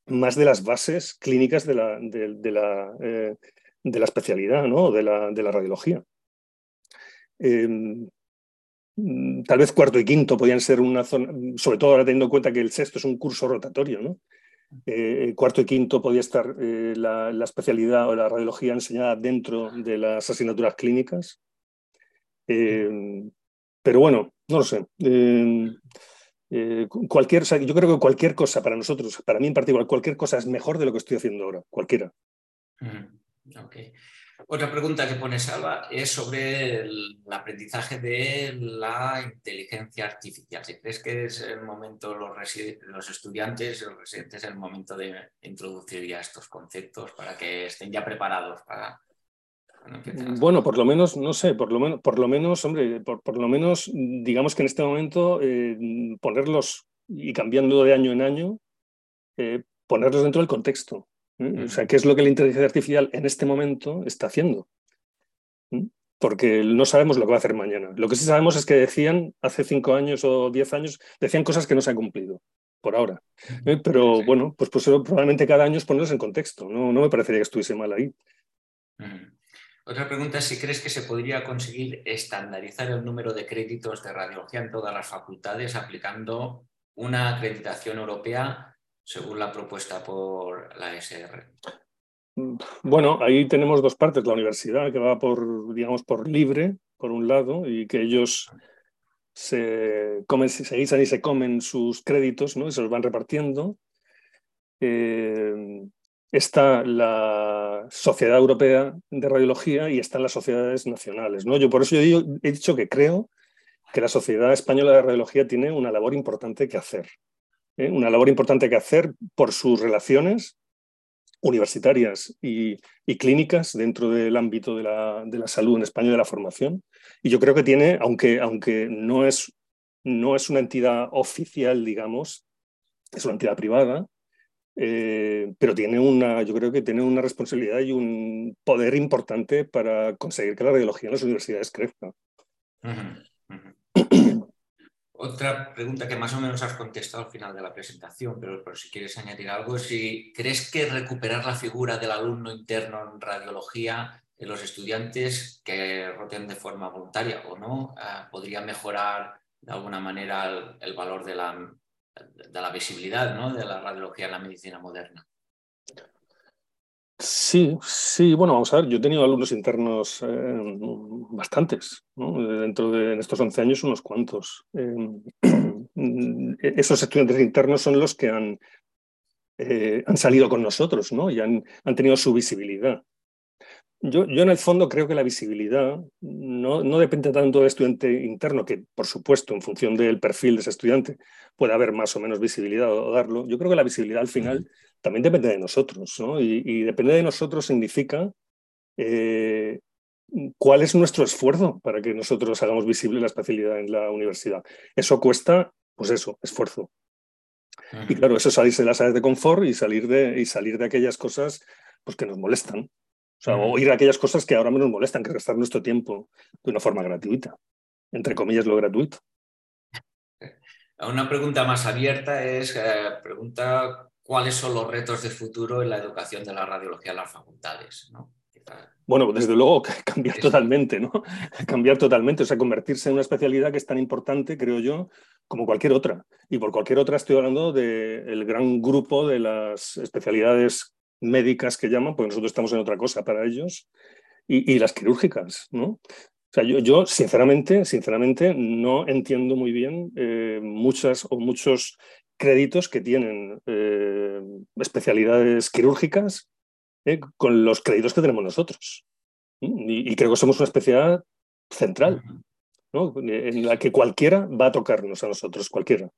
más de las bases clínicas de la, de, la, eh, de la especialidad, ¿no? de, la, de la radiología. Em, tal vez cuarto y quinto podían ser una zona, sobre todo ahora teniendo en cuenta que el sexto es un curso rotatorio, ¿no? Eh, cuarto y quinto podía estar eh, la, especialidad o la radiología enseñada dentro de las asignaturas clínicas. Em, pero bueno, no lo sé. Em, eh, cualquier, yo creo que cualquier cosa para nosotros, para mí en particular, cualquier cosa es mejor de lo que estoy haciendo ahora, cualquiera. Otra pregunta que pone Salva es sobre el, aprendizaje de la inteligencia artificial. Si crees que es el momento, los, los estudiantes, los residentes, el momento de introducir ya estos conceptos para que estén ya preparados para, bueno, por lo menos, no sé, por lo menos, por lo menos hombre, por, lo menos, digamos que en este momento eh, ponerlos y cambiando de año en año, eh, ponerlos dentro del contexto. ¿eh? O sea, ¿qué es lo que la inteligencia artificial en este momento está haciendo? Porque no sabemos lo que va a hacer mañana. Lo que sí sabemos es que decían hace cinco años o diez años, decían cosas que no se han cumplido por ahora. Pero bueno, pues, pues probablemente cada año es ponerlos en contexto. No, no me parecería que estuviese mal ahí. Otra pregunta es si crees que se podría conseguir estandarizar el número de créditos de radiología en todas las facultades aplicando una acreditación europea según la propuesta por la SR. Bueno, ahí tenemos dos partes. La universidad que va por, digamos, por libre, por un lado, y que ellos se, comen, se y se comen sus créditos, ¿no? Y se los van repartiendo. Eh, está la Sociedad Europea de Radiología y están las sociedades nacionales. ¿no? Yo por eso he dicho que creo que la Sociedad Española de Radiología tiene una labor importante que hacer. ¿eh? Una labor importante que hacer por sus relaciones universitarias y, clínicas dentro del ámbito de la, de la, salud en España y de la formación. Y yo creo que tiene, aunque, aunque no, es, no es una entidad oficial, digamos, es una entidad privada, eh, pero tiene una, yo creo que tiene una responsabilidad y un poder importante para conseguir que la radiología en las universidades crezca. Otra pregunta que más o menos has contestado al final de la presentación, pero, pero, si quieres añadir algo, si crees que recuperar la figura del alumno interno en radiología en los estudiantes que roten de forma voluntaria o no, eh, podría mejorar de alguna manera el valor de la, de la visibilidad ¿no? de la radiología en la medicina moderna. Sí, sí, bueno, vamos a ver, yo he tenido alumnos internos eh, bastantes, dentro de estos 11 años unos cuantos. Eh, (clears throat) esos estudiantes internos son los que han, eh, han salido con nosotros ¿no? y han, han tenido su visibilidad. Yo, en el fondo creo que la visibilidad no, no, depende tanto del estudiante interno, que por supuesto en función del perfil de ese estudiante puede haber más o menos visibilidad o darlo. Yo creo que la visibilidad al final también depende de nosotros, ¿no? Y, depende de nosotros significa eh, cuál es nuestro esfuerzo para que nosotros hagamos visible la especialidad en la universidad. Eso cuesta, pues eso, esfuerzo. Y claro, eso es salirse de las áreas de confort y salir de, y salir de aquellas cosas pues, que nos molestan. O sea, oír aquellas cosas que ahora menos molestan, que gastar nuestro tiempo de una forma gratuita. Entre comillas, lo gratuito. Una pregunta más abierta es, eh, pregunta cuáles son los retos de futuro en la educación de la radiología en las facultades. Bueno, desde luego (laughs) cambiar totalmente, ¿no? (laughs) Cambiar totalmente, o sea, convertirse en una especialidad que es tan importante, creo yo, como cualquier otra. Y por cualquier otra estoy hablando del gran grupo de las especialidades médicas que llaman, porque nosotros estamos en otra cosa para ellos, y, las quirúrgicas, ¿no? O sea, yo, yo, sinceramente, sinceramente no entiendo muy bien eh, muchas o muchos créditos que tienen eh, especialidades quirúrgicas eh, con los créditos que tenemos nosotros. Y, creo que somos una especialidad central, ¿no? en la que cualquiera va a tocarnos a nosotros, cualquiera.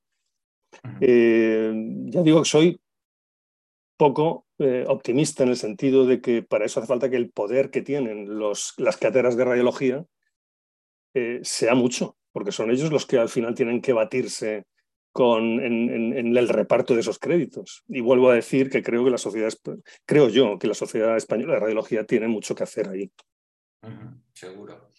ya digo que soy poco eh, optimista en el sentido de que para eso hace falta que el poder que tienen los, las cátedras de radiología eh, sea mucho, porque son ellos los que al final tienen que batirse con, en, el reparto de esos créditos. Y vuelvo a decir que creo que la sociedad, creo yo que la Sociedad Española de Radiología tiene mucho que hacer ahí. seguro.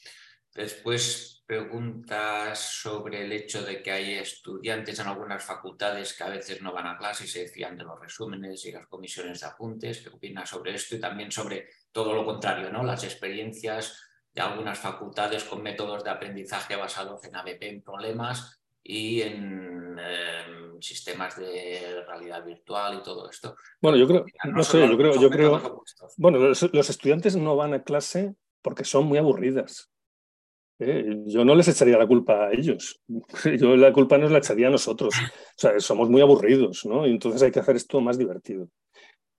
Después preguntas sobre el hecho de que hay estudiantes en algunas facultades que a veces no van a clase y se fían de los resúmenes y las comisiones de apuntes. ¿Qué opinas sobre esto? Y también sobre todo lo contrario, ¿no? las experiencias de algunas facultades con métodos de aprendizaje basados en ABP en problemas y en em, sistemas de realidad virtual y todo esto. Bueno, yo creo, no, sé, yo creo, yo creo, bueno, los, estudiantes no van a clase porque son muy aburridas. ¿Eh? Yo no les echaría la culpa a ellos. (laughs) Yo la culpa nos la echaría a nosotros. O sea, somos muy aburridos, ¿no? Y entonces hay que hacer esto más divertido.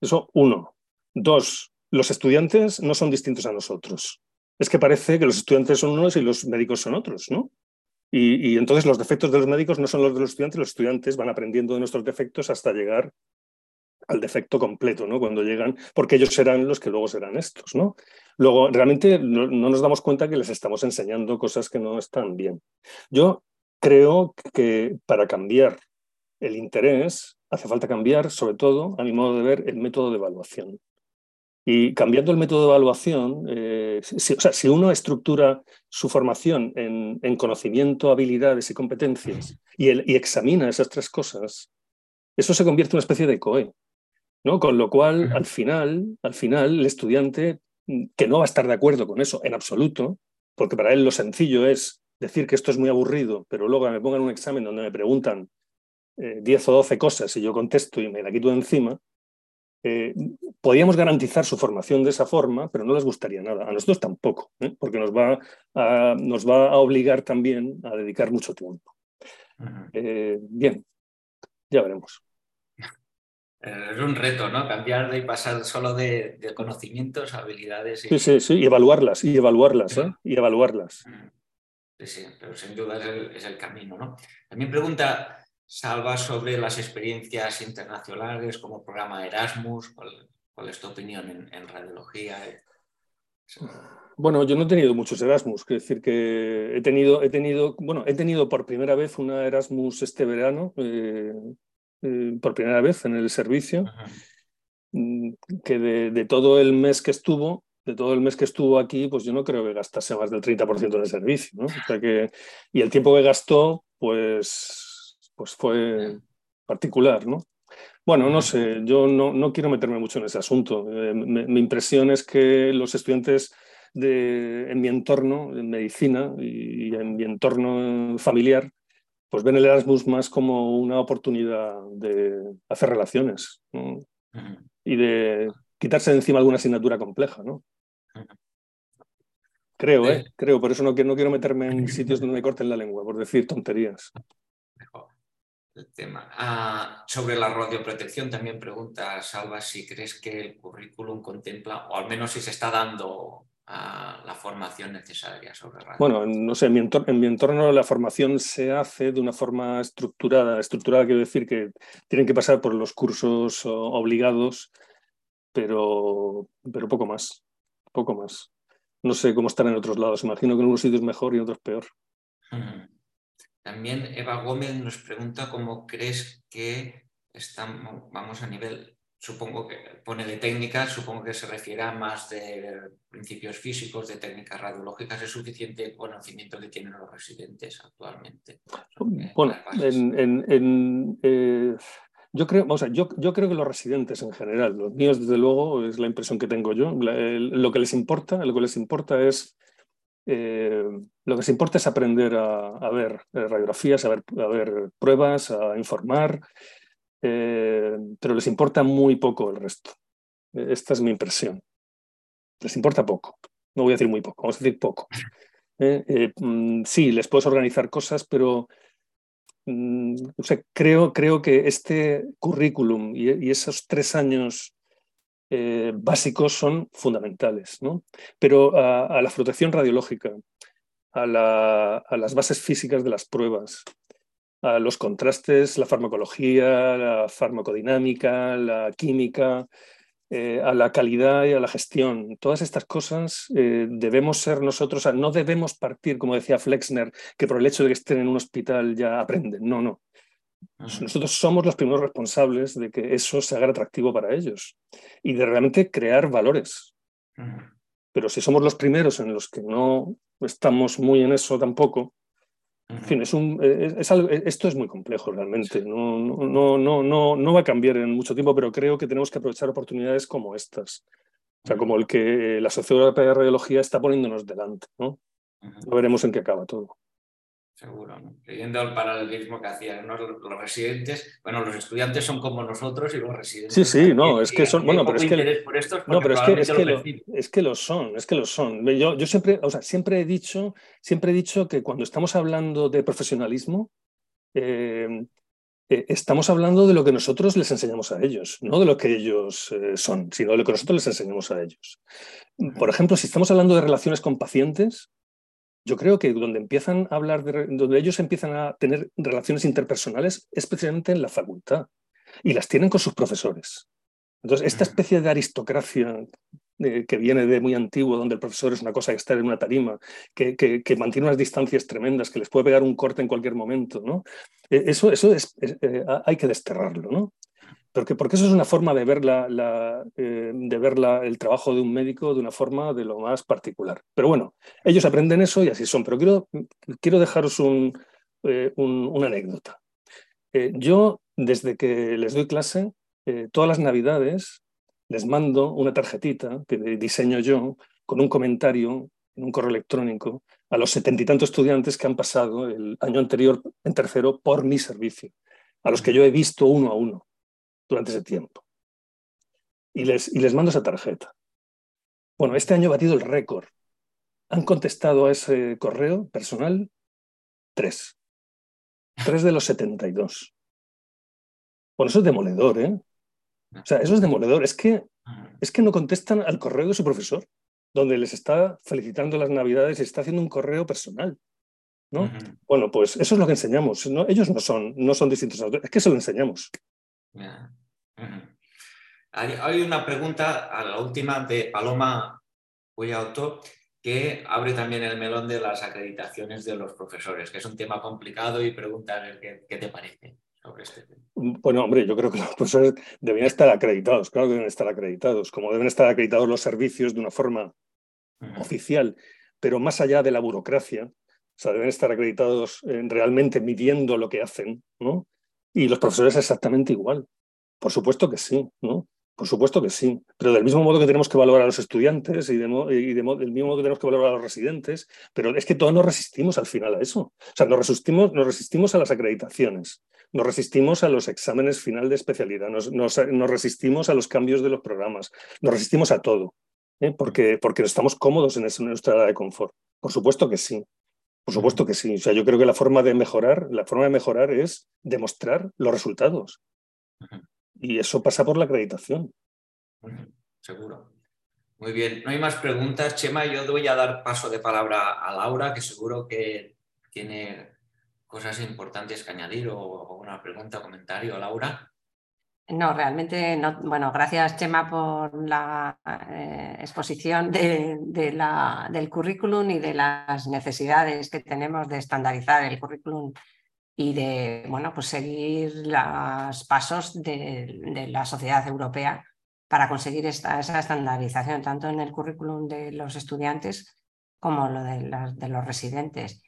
Eso, uno. Dos, los estudiantes no son distintos a nosotros. Es que parece que los estudiantes son unos y los médicos son otros, ¿no? Y, entonces los defectos de los médicos no son los de los estudiantes, los estudiantes van aprendiendo de nuestros defectos hasta llegar al defecto completo, ¿no? Cuando llegan, porque ellos serán los que luego serán estos, ¿no? Luego, realmente no, nos damos cuenta que les estamos enseñando cosas que no están bien. Yo creo que para cambiar el interés hace falta cambiar, sobre todo, a mi modo de ver, el método de evaluación. Y cambiando el método de evaluación, eh, si, o sea, si, uno estructura su formación en, conocimiento, habilidades y competencias y, y, examina esas tres cosas, eso se convierte en una especie de COE. ¿No? Con lo cual, al final, al final, el estudiante mm, que no va a estar de acuerdo con eso en absoluto, porque para él lo sencillo es decir que esto es muy aburrido, pero luego me pongan un examen donde me preguntan 10 eh, o 12 cosas y yo contesto y me la quito de encima, eh, podríamos garantizar su formación de esa forma, pero no les gustaría nada. A nosotros tampoco, ¿eh? porque nos va, a, nos va a obligar también a dedicar mucho tiempo. Eh, bien, ya veremos. Es un reto, ¿no? Cambiar de pasar solo de, conocimientos habilidades. Y... Sí, sí, sí, y evaluarlas, y evaluarlas, y evaluarlas. Sí, sí, pero sin duda es el, es el camino, ¿no? También pregunta Salva sobre las experiencias internacionales como programa Erasmus. ¿Cuál, es tu opinión en, radiología? Bueno, yo no he tenido muchos Erasmus, es decir que he tenido, he tenido, bueno, he tenido por primera vez una Erasmus este verano, eh, eh, por primera vez en el servicio, mm, que de, todo el mes que estuvo, de todo el mes que estuvo aquí, pues yo no creo que gastase más del 30% en el servicio, ¿no? que, y el tiempo que gastó, pues pues fue particular, ¿no? Bueno, no sé, yo no, no quiero meterme mucho en ese asunto. Eh, mi impresión es que los estudiantes de, en mi entorno, en medicina y en mi entorno familiar, pues ven el Erasmus más como una oportunidad de hacer relaciones y de quitarse de encima alguna asignatura compleja, ¿no? Creo, ¿eh? Creo, por eso no, no quiero meterme en (laughs) sitios donde me corten la lengua, por decir tonterías el tema. Ah, sobre la radioprotección también pregunta Salva si crees que el currículum contempla, o al menos si se está dando ah, la formación necesaria sobre radio. Bueno, no sé, en mi, entorno, en mi, entorno, la formación se hace de una forma estructurada. Estructurada quiero decir que tienen que pasar por los cursos obligados, pero, pero poco más, poco más. No sé cómo están en otros lados. Imagino que en unos sitios mejor y en otros peor. (laughs) También Eva Gómez nos pregunta cómo crees que estamos, vamos a nivel, supongo que pone de técnicas, supongo que se refiere a más de principios físicos, de técnicas radiológicas, ¿es suficiente el conocimiento que tienen los residentes actualmente? Bueno, en, eh, yo, creo, o sea, yo, yo, creo que los residentes en general, los míos desde luego, es la impresión que tengo yo, lo que les importa, lo que les importa es eh, lo que importa es aprender a, ver eh, radiografías, a ver, a ver, pruebas, a informar, eh, pero les importa muy poco el resto. Esta es mi impresión. Les importa poco. No voy a decir muy poco, vamos a decir poco. (laughs) Mm, sí, les puedes organizar cosas, pero mm, creo, creo que este currículum y, y esos tres años eh, básicos son fundamentales, ¿no? Pero a, la protección radiológica, a, las bases físicas de las pruebas, los contrastes, la farmacología, la farmacodinámica, la química, eh, a la calidad y a la gestión. Todas estas cosas eh, debemos ser nosotros, no debemos partir, como decía Flexner, que por el hecho de que estén en un hospital ya aprenden. No, no. Nosotros somos los primeros responsables de que eso se haga atractivo para ellos y de realmente crear valores. pero si somos los primeros en los que no estamos muy en eso tampoco, en fin, es un, es, esto es muy complejo realmente. No, no, no, no, no va a cambiar en mucho tiempo, pero creo que tenemos que aprovechar oportunidades como estas. O sea, como el que la Sociedad Europea de Radiología está poniéndonos delante. ¿no? veremos en qué acaba todo. Seguro, ¿no? Leyendo el paralelismo que hacían los, residentes, bueno, los estudiantes son como nosotros y los residentes. Sí, sí, no, es que son, bueno, pero es que, no, pero es que, es que, lo, es que lo son, es que lo son. Yo, yo siempre, o sea, siempre he dicho, siempre he dicho que cuando estamos hablando de profesionalismo, eh, eh, estamos hablando de lo que nosotros les enseñamos a ellos, no de lo que ellos eh, son, sino de lo que nosotros les enseñamos a ellos. Por ejemplo, si estamos hablando de relaciones con pacientes, yo creo que donde empiezan a hablar, de, donde ellos empiezan a tener relaciones interpersonales es precisamente en la facultad y las tienen con sus profesores. Entonces, esta especie de aristocracia eh, que viene de muy antiguo, donde el profesor es una cosa que está en una tarima, que, que, mantiene unas distancias tremendas, que les puede pegar un corte en cualquier momento, ¿no? Eh, eso, eso es, eh, hay que desterrarlo, ¿no? Porque, porque eso es una forma de ver, eh, de el trabajo de un médico de una forma de lo más particular. Pero bueno, ellos aprenden eso y así son. Pero quiero, quiero dejaros un, eh, una anécdota. Eh, yo, desde que les doy clase, todas las navidades les mando una tarjetita que diseño yo con un comentario en un correo electrónico a los setenta y tantos estudiantes que han pasado el año anterior en tercero por mi servicio, a los que yo he visto uno a uno durante ese tiempo. Y les, y les mando esa tarjeta. Bueno, este año he batido el récord. Han contestado a ese correo personal tres. Tres de los 72. Bueno, eso es demoledor, ¿eh? O sea, eso es demoledor. Es que, es que no contestan al correo de su profesor, donde les está felicitando las navidades y está haciendo un correo personal. ¿no? Bueno, pues eso es lo que enseñamos. Ellos no son, no son distintos es que eso lo enseñamos. Hay una pregunta, a la última, de Paloma Auto, que abre también el melón de las acreditaciones de los profesores, que es un tema complicado y pregunta qué, qué te parece sobre este tema. Bueno, hombre, yo creo que los profesores deberían estar acreditados, claro que deben estar acreditados, como deben estar acreditados los servicios de una forma oficial, pero más allá de la burocracia, o sea, deben estar acreditados realmente midiendo lo que hacen, ¿no? Y los profesores exactamente igual. Por supuesto que sí, ¿no? Por supuesto que sí, pero del mismo modo que tenemos que valorar a los estudiantes y, del mismo modo que tenemos que valorar a los residentes, pero es que todos nos resistimos al final a eso. O sea, nos resistimos, nos resistimos a las acreditaciones, nos resistimos a los exámenes final de especialidad, nos, resistimos a los cambios de los programas, nos resistimos a todo, ¿eh? porque, porque estamos cómodos en, en nuestra área de confort. Por supuesto que sí. Por supuesto que sí. O sea, yo creo que la forma de mejorar, la forma de mejorar es demostrar los resultados. Y eso pasa por la acreditación. Seguro. Muy bien. No hay más preguntas. Chema, yo voy a dar paso de palabra a Laura, que seguro que tiene cosas importantes que añadir o alguna pregunta o comentario. Laura. No, realmente no. Bueno, gracias Chema por la eh, exposición de, la, del currículum y de las necesidades que tenemos de estandarizar el currículum y de bueno, pues seguir los pasos de, la sociedad europea para conseguir esta, esa estandarización, tanto en el currículum de los estudiantes como lo de, de los residentes.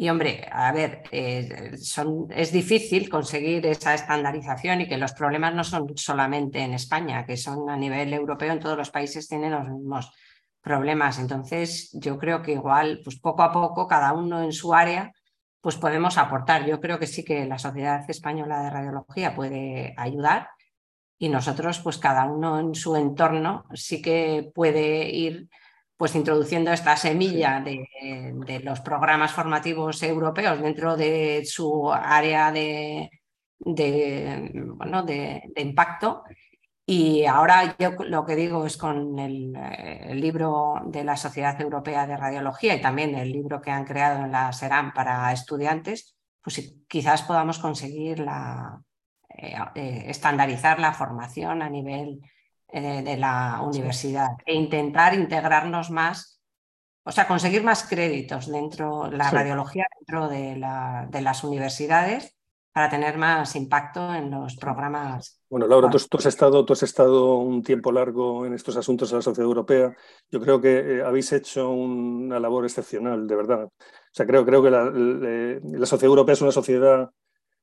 Y hombre, a ver, eh, son, es difícil conseguir esa estandarización y que los problemas no son solamente en España, que son a nivel europeo, en todos los países tienen los mismos problemas. Entonces, yo creo que igual, pues poco a poco, cada uno en su área, pues podemos aportar. Yo creo que sí que la Sociedad Española de Radiología puede ayudar y nosotros, pues cada uno en su entorno, sí que puede ir pues introduciendo esta semilla de, los programas formativos europeos dentro de su área de, bueno, de, impacto. Y ahora yo lo que digo es con el, libro de la Sociedad Europea de Radiología y también el libro que han creado en la SERAM para estudiantes, pues quizás podamos conseguir la, eh, eh, estandarizar la formación a nivel eh, de la universidad e intentar integrarnos más, o sea, conseguir más créditos dentro de la radiología dentro de, la, de, las universidades para tener más impacto en los programas. Bueno, Laura, tú, has estado, tú has estado un tiempo largo en estos asuntos en la sociedad europea. Yo creo que eh, habéis hecho una labor excepcional, de verdad. O sea, creo, creo que la, la sociedad europea es una sociedad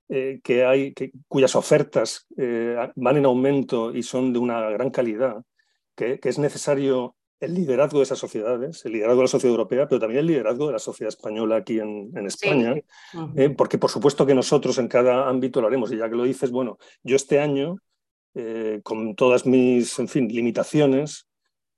eh, que hay, que, cuyas ofertas eh, van en aumento y son de una gran calidad, que, es necesario el liderazgo de esas sociedades, el liderazgo de la sociedad europea, pero también el liderazgo de la sociedad española aquí en, España, eh, porque por supuesto que nosotros en cada ámbito lo haremos. Y ya que lo dices, bueno, yo este año, con todas mis, en fin, limitaciones,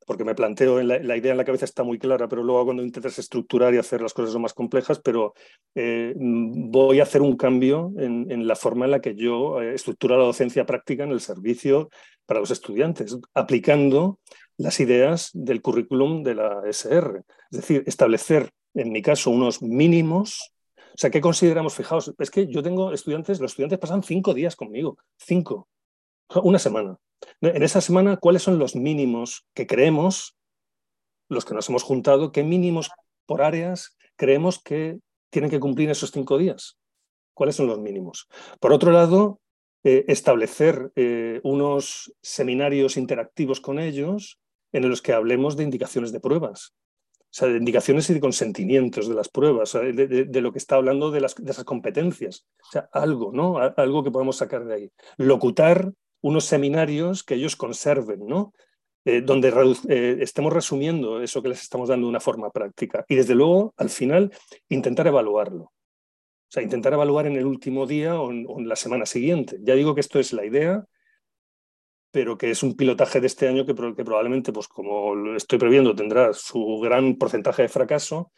porque me planteo, en la, idea en la cabeza está muy clara, pero luego cuando intentas estructurar y hacer las cosas son más complejas, pero eh, voy a hacer un cambio en, la forma en la que yo eh, estructuro la docencia práctica en el servicio para los estudiantes, aplicando las ideas del currículum de la SR. Es decir, establecer, en mi caso, unos mínimos. O sea, ¿qué consideramos? Fijaos, es que yo tengo estudiantes, los estudiantes pasan cinco días conmigo, cinco, una semana. En esa semana, ¿cuáles son los mínimos que creemos, los que nos hemos juntado, qué mínimos por áreas creemos que tienen que cumplir esos cinco días? ¿Cuáles son los mínimos? Por otro lado, eh, establecer eh, unos seminarios interactivos con ellos en los que hablemos de indicaciones de pruebas. O sea, de indicaciones y de consentimientos de las pruebas, de, lo que está hablando de, las, de esas competencias. O sea, algo, ¿no? Algo que podemos sacar de ahí. Locutar unos seminarios que ellos conserven, ¿no? Eh, donde eh, estemos resumiendo eso que les estamos dando de una forma práctica. Y desde luego, al final, intentar evaluarlo. O sea, intentar evaluar en el último día o en, la semana siguiente. Ya digo que esto es la idea, pero que es un pilotaje de este año que, probablemente, pues como lo estoy previendo, tendrá su gran porcentaje de fracaso,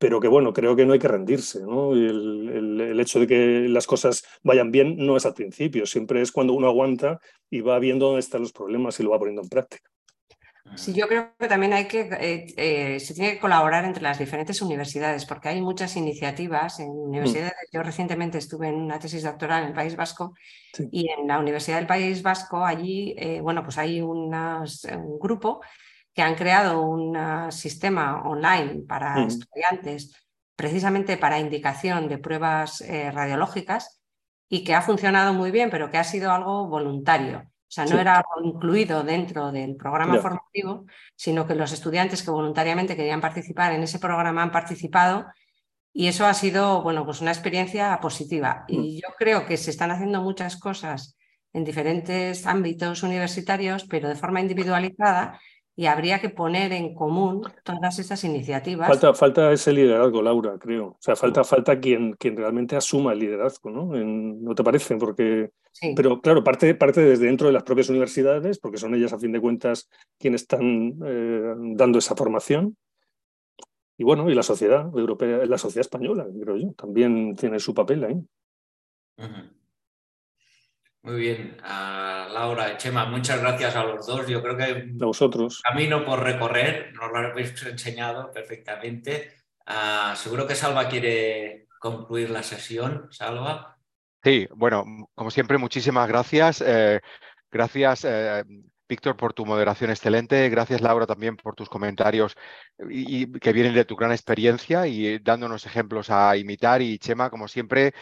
pero que bueno, creo que no hay que rendirse. ¿no? El, el, hecho de que las cosas vayan bien no es al principio, siempre es cuando uno aguanta y va viendo dónde están los problemas y lo va poniendo en práctica. Sí, yo creo que también hay que, eh, eh, se tiene que colaborar entre las diferentes universidades, porque hay muchas iniciativas en universidades. Mm. Yo recientemente estuve en una tesis doctoral en el País Vasco y en la Universidad del País Vasco, allí, eh, bueno, pues hay un grupo que han creado un sistema online para mm. estudiantes precisamente para indicación de pruebas eh, radiológicas y que ha funcionado muy bien, pero que ha sido algo voluntario. O sea, no era incluido dentro del programa formativo, sino que los estudiantes que voluntariamente querían participar en ese programa han participado y eso ha sido, bueno, pues una experiencia positiva. Y mm. yo creo que se están haciendo muchas cosas en diferentes ámbitos universitarios, pero de forma individualizada y habría que poner en común todas esas iniciativas. Falta, falta ese liderazgo, Laura, creo. O sea, falta, falta quien, quien realmente asuma el liderazgo, ¿no? ¿No te parece? Porque, Pero claro, parte, parte desde dentro de las propias universidades, porque son ellas, a fin de cuentas, quienes están eh, dando esa formación. Y bueno, y la sociedad europea, la sociedad española, creo yo, también tiene su papel ahí. Muy bien, a Laura, Chema, muchas gracias a los dos. Yo creo que a vosotros. camino por recorrer, nos lo habéis enseñado perfectamente. Ah, seguro que Salva quiere concluir la sesión. Salva. Sí, bueno, como siempre, muchísimas gracias. Eh, gracias, eh, Víctor, por tu moderación excelente. Gracias, Laura, también por tus comentarios y, que vienen de tu gran experiencia y dándonos ejemplos a imitar. Y Chema, como siempre,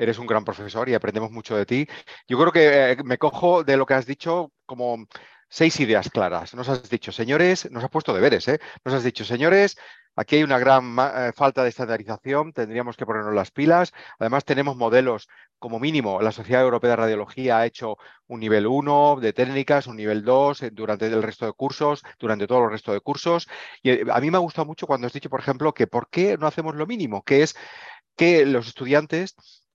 eres un gran profesor y aprendemos mucho de ti. Yo creo que eh, me cojo de lo que has dicho como seis ideas claras. Nos has dicho, señores, nos has puesto deberes, ¿eh? Nos has dicho, señores, aquí hay una gran eh, falta de estandarización, tendríamos que ponernos las pilas. Además, tenemos modelos, como mínimo, la Sociedad Europea de Radiología ha hecho un nivel 1 de técnicas, un nivel 2 eh, durante el resto de cursos, durante todo el resto de cursos. Y a mí me ha gustado mucho cuando has dicho, por ejemplo, que por qué no hacemos lo mínimo, que es que los estudiantes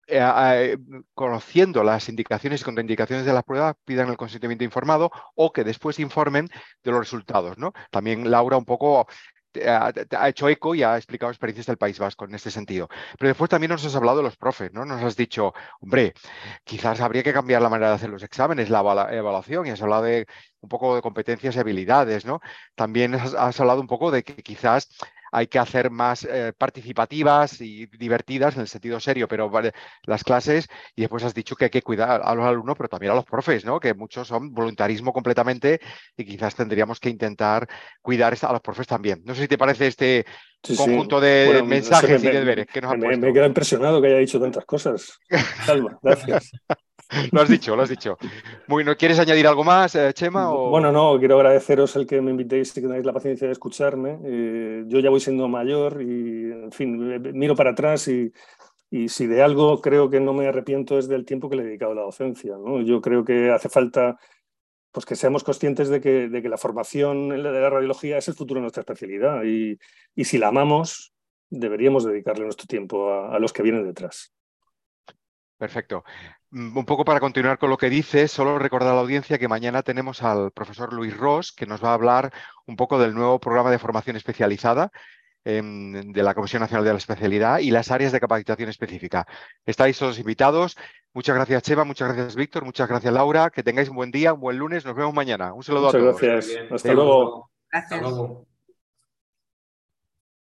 eh, eh, conociendo las indicaciones y contraindicaciones de la prueba, pidan el consentimiento informado o que después informen de los resultados. ¿no? También Laura un poco ha, hecho eco y ha explicado experiencias del País Vasco en este sentido. Pero después también nos has hablado de los profes, ¿no? Nos has dicho, hombre, quizás habría que cambiar la manera de hacer los exámenes, la evaluación, y has hablado de un poco de competencias y habilidades, ¿no? También has, has hablado un poco de que quizás hay que hacer más eh, participativas y divertidas en el sentido serio, pero vale, las clases, y después has dicho que hay que cuidar a los alumnos, pero también a los profes, ¿no? que muchos son voluntarismo completamente y quizás tendríamos que intentar cuidar a los profes también. No sé si te parece este conjunto de mensajes y de deberes que nos me, me, queda impresionado que haya dicho tantas cosas. Salva, gracias. (laughs) lo has dicho, lo has dicho. Bueno, ¿quieres añadir algo más, eh, Chema? Bueno, no, quiero agradeceros el que me invitéis y que tengáis la paciencia de escucharme. Eh, yo ya voy siendo mayor y, en fin, miro para atrás y, y, si de algo creo que no me arrepiento es del tiempo que le he dedicado a la docencia. ¿no? Yo creo que hace falta pues que seamos conscientes de que, de que la formación de la radiología es el futuro de nuestra especialidad y, y si la amamos, deberíamos dedicarle nuestro tiempo a, a los que vienen detrás. Perfecto. Mm, un poco para continuar con lo que dices, solo recordar a la audiencia que mañana tenemos al profesor Luis Ross, que nos va a hablar un poco del nuevo programa de formación especializada em, de la Comisión Nacional de la Especialidad y las áreas de capacitación específica. Estáis todos invitados. Muchas gracias, Cheva, muchas gracias, Víctor, muchas gracias, Laura. Que tengáis un buen día, un buen lunes. Nos vemos mañana. Un saludo a todos. Gracias. Hasta luego. Gracias. Hasta luego.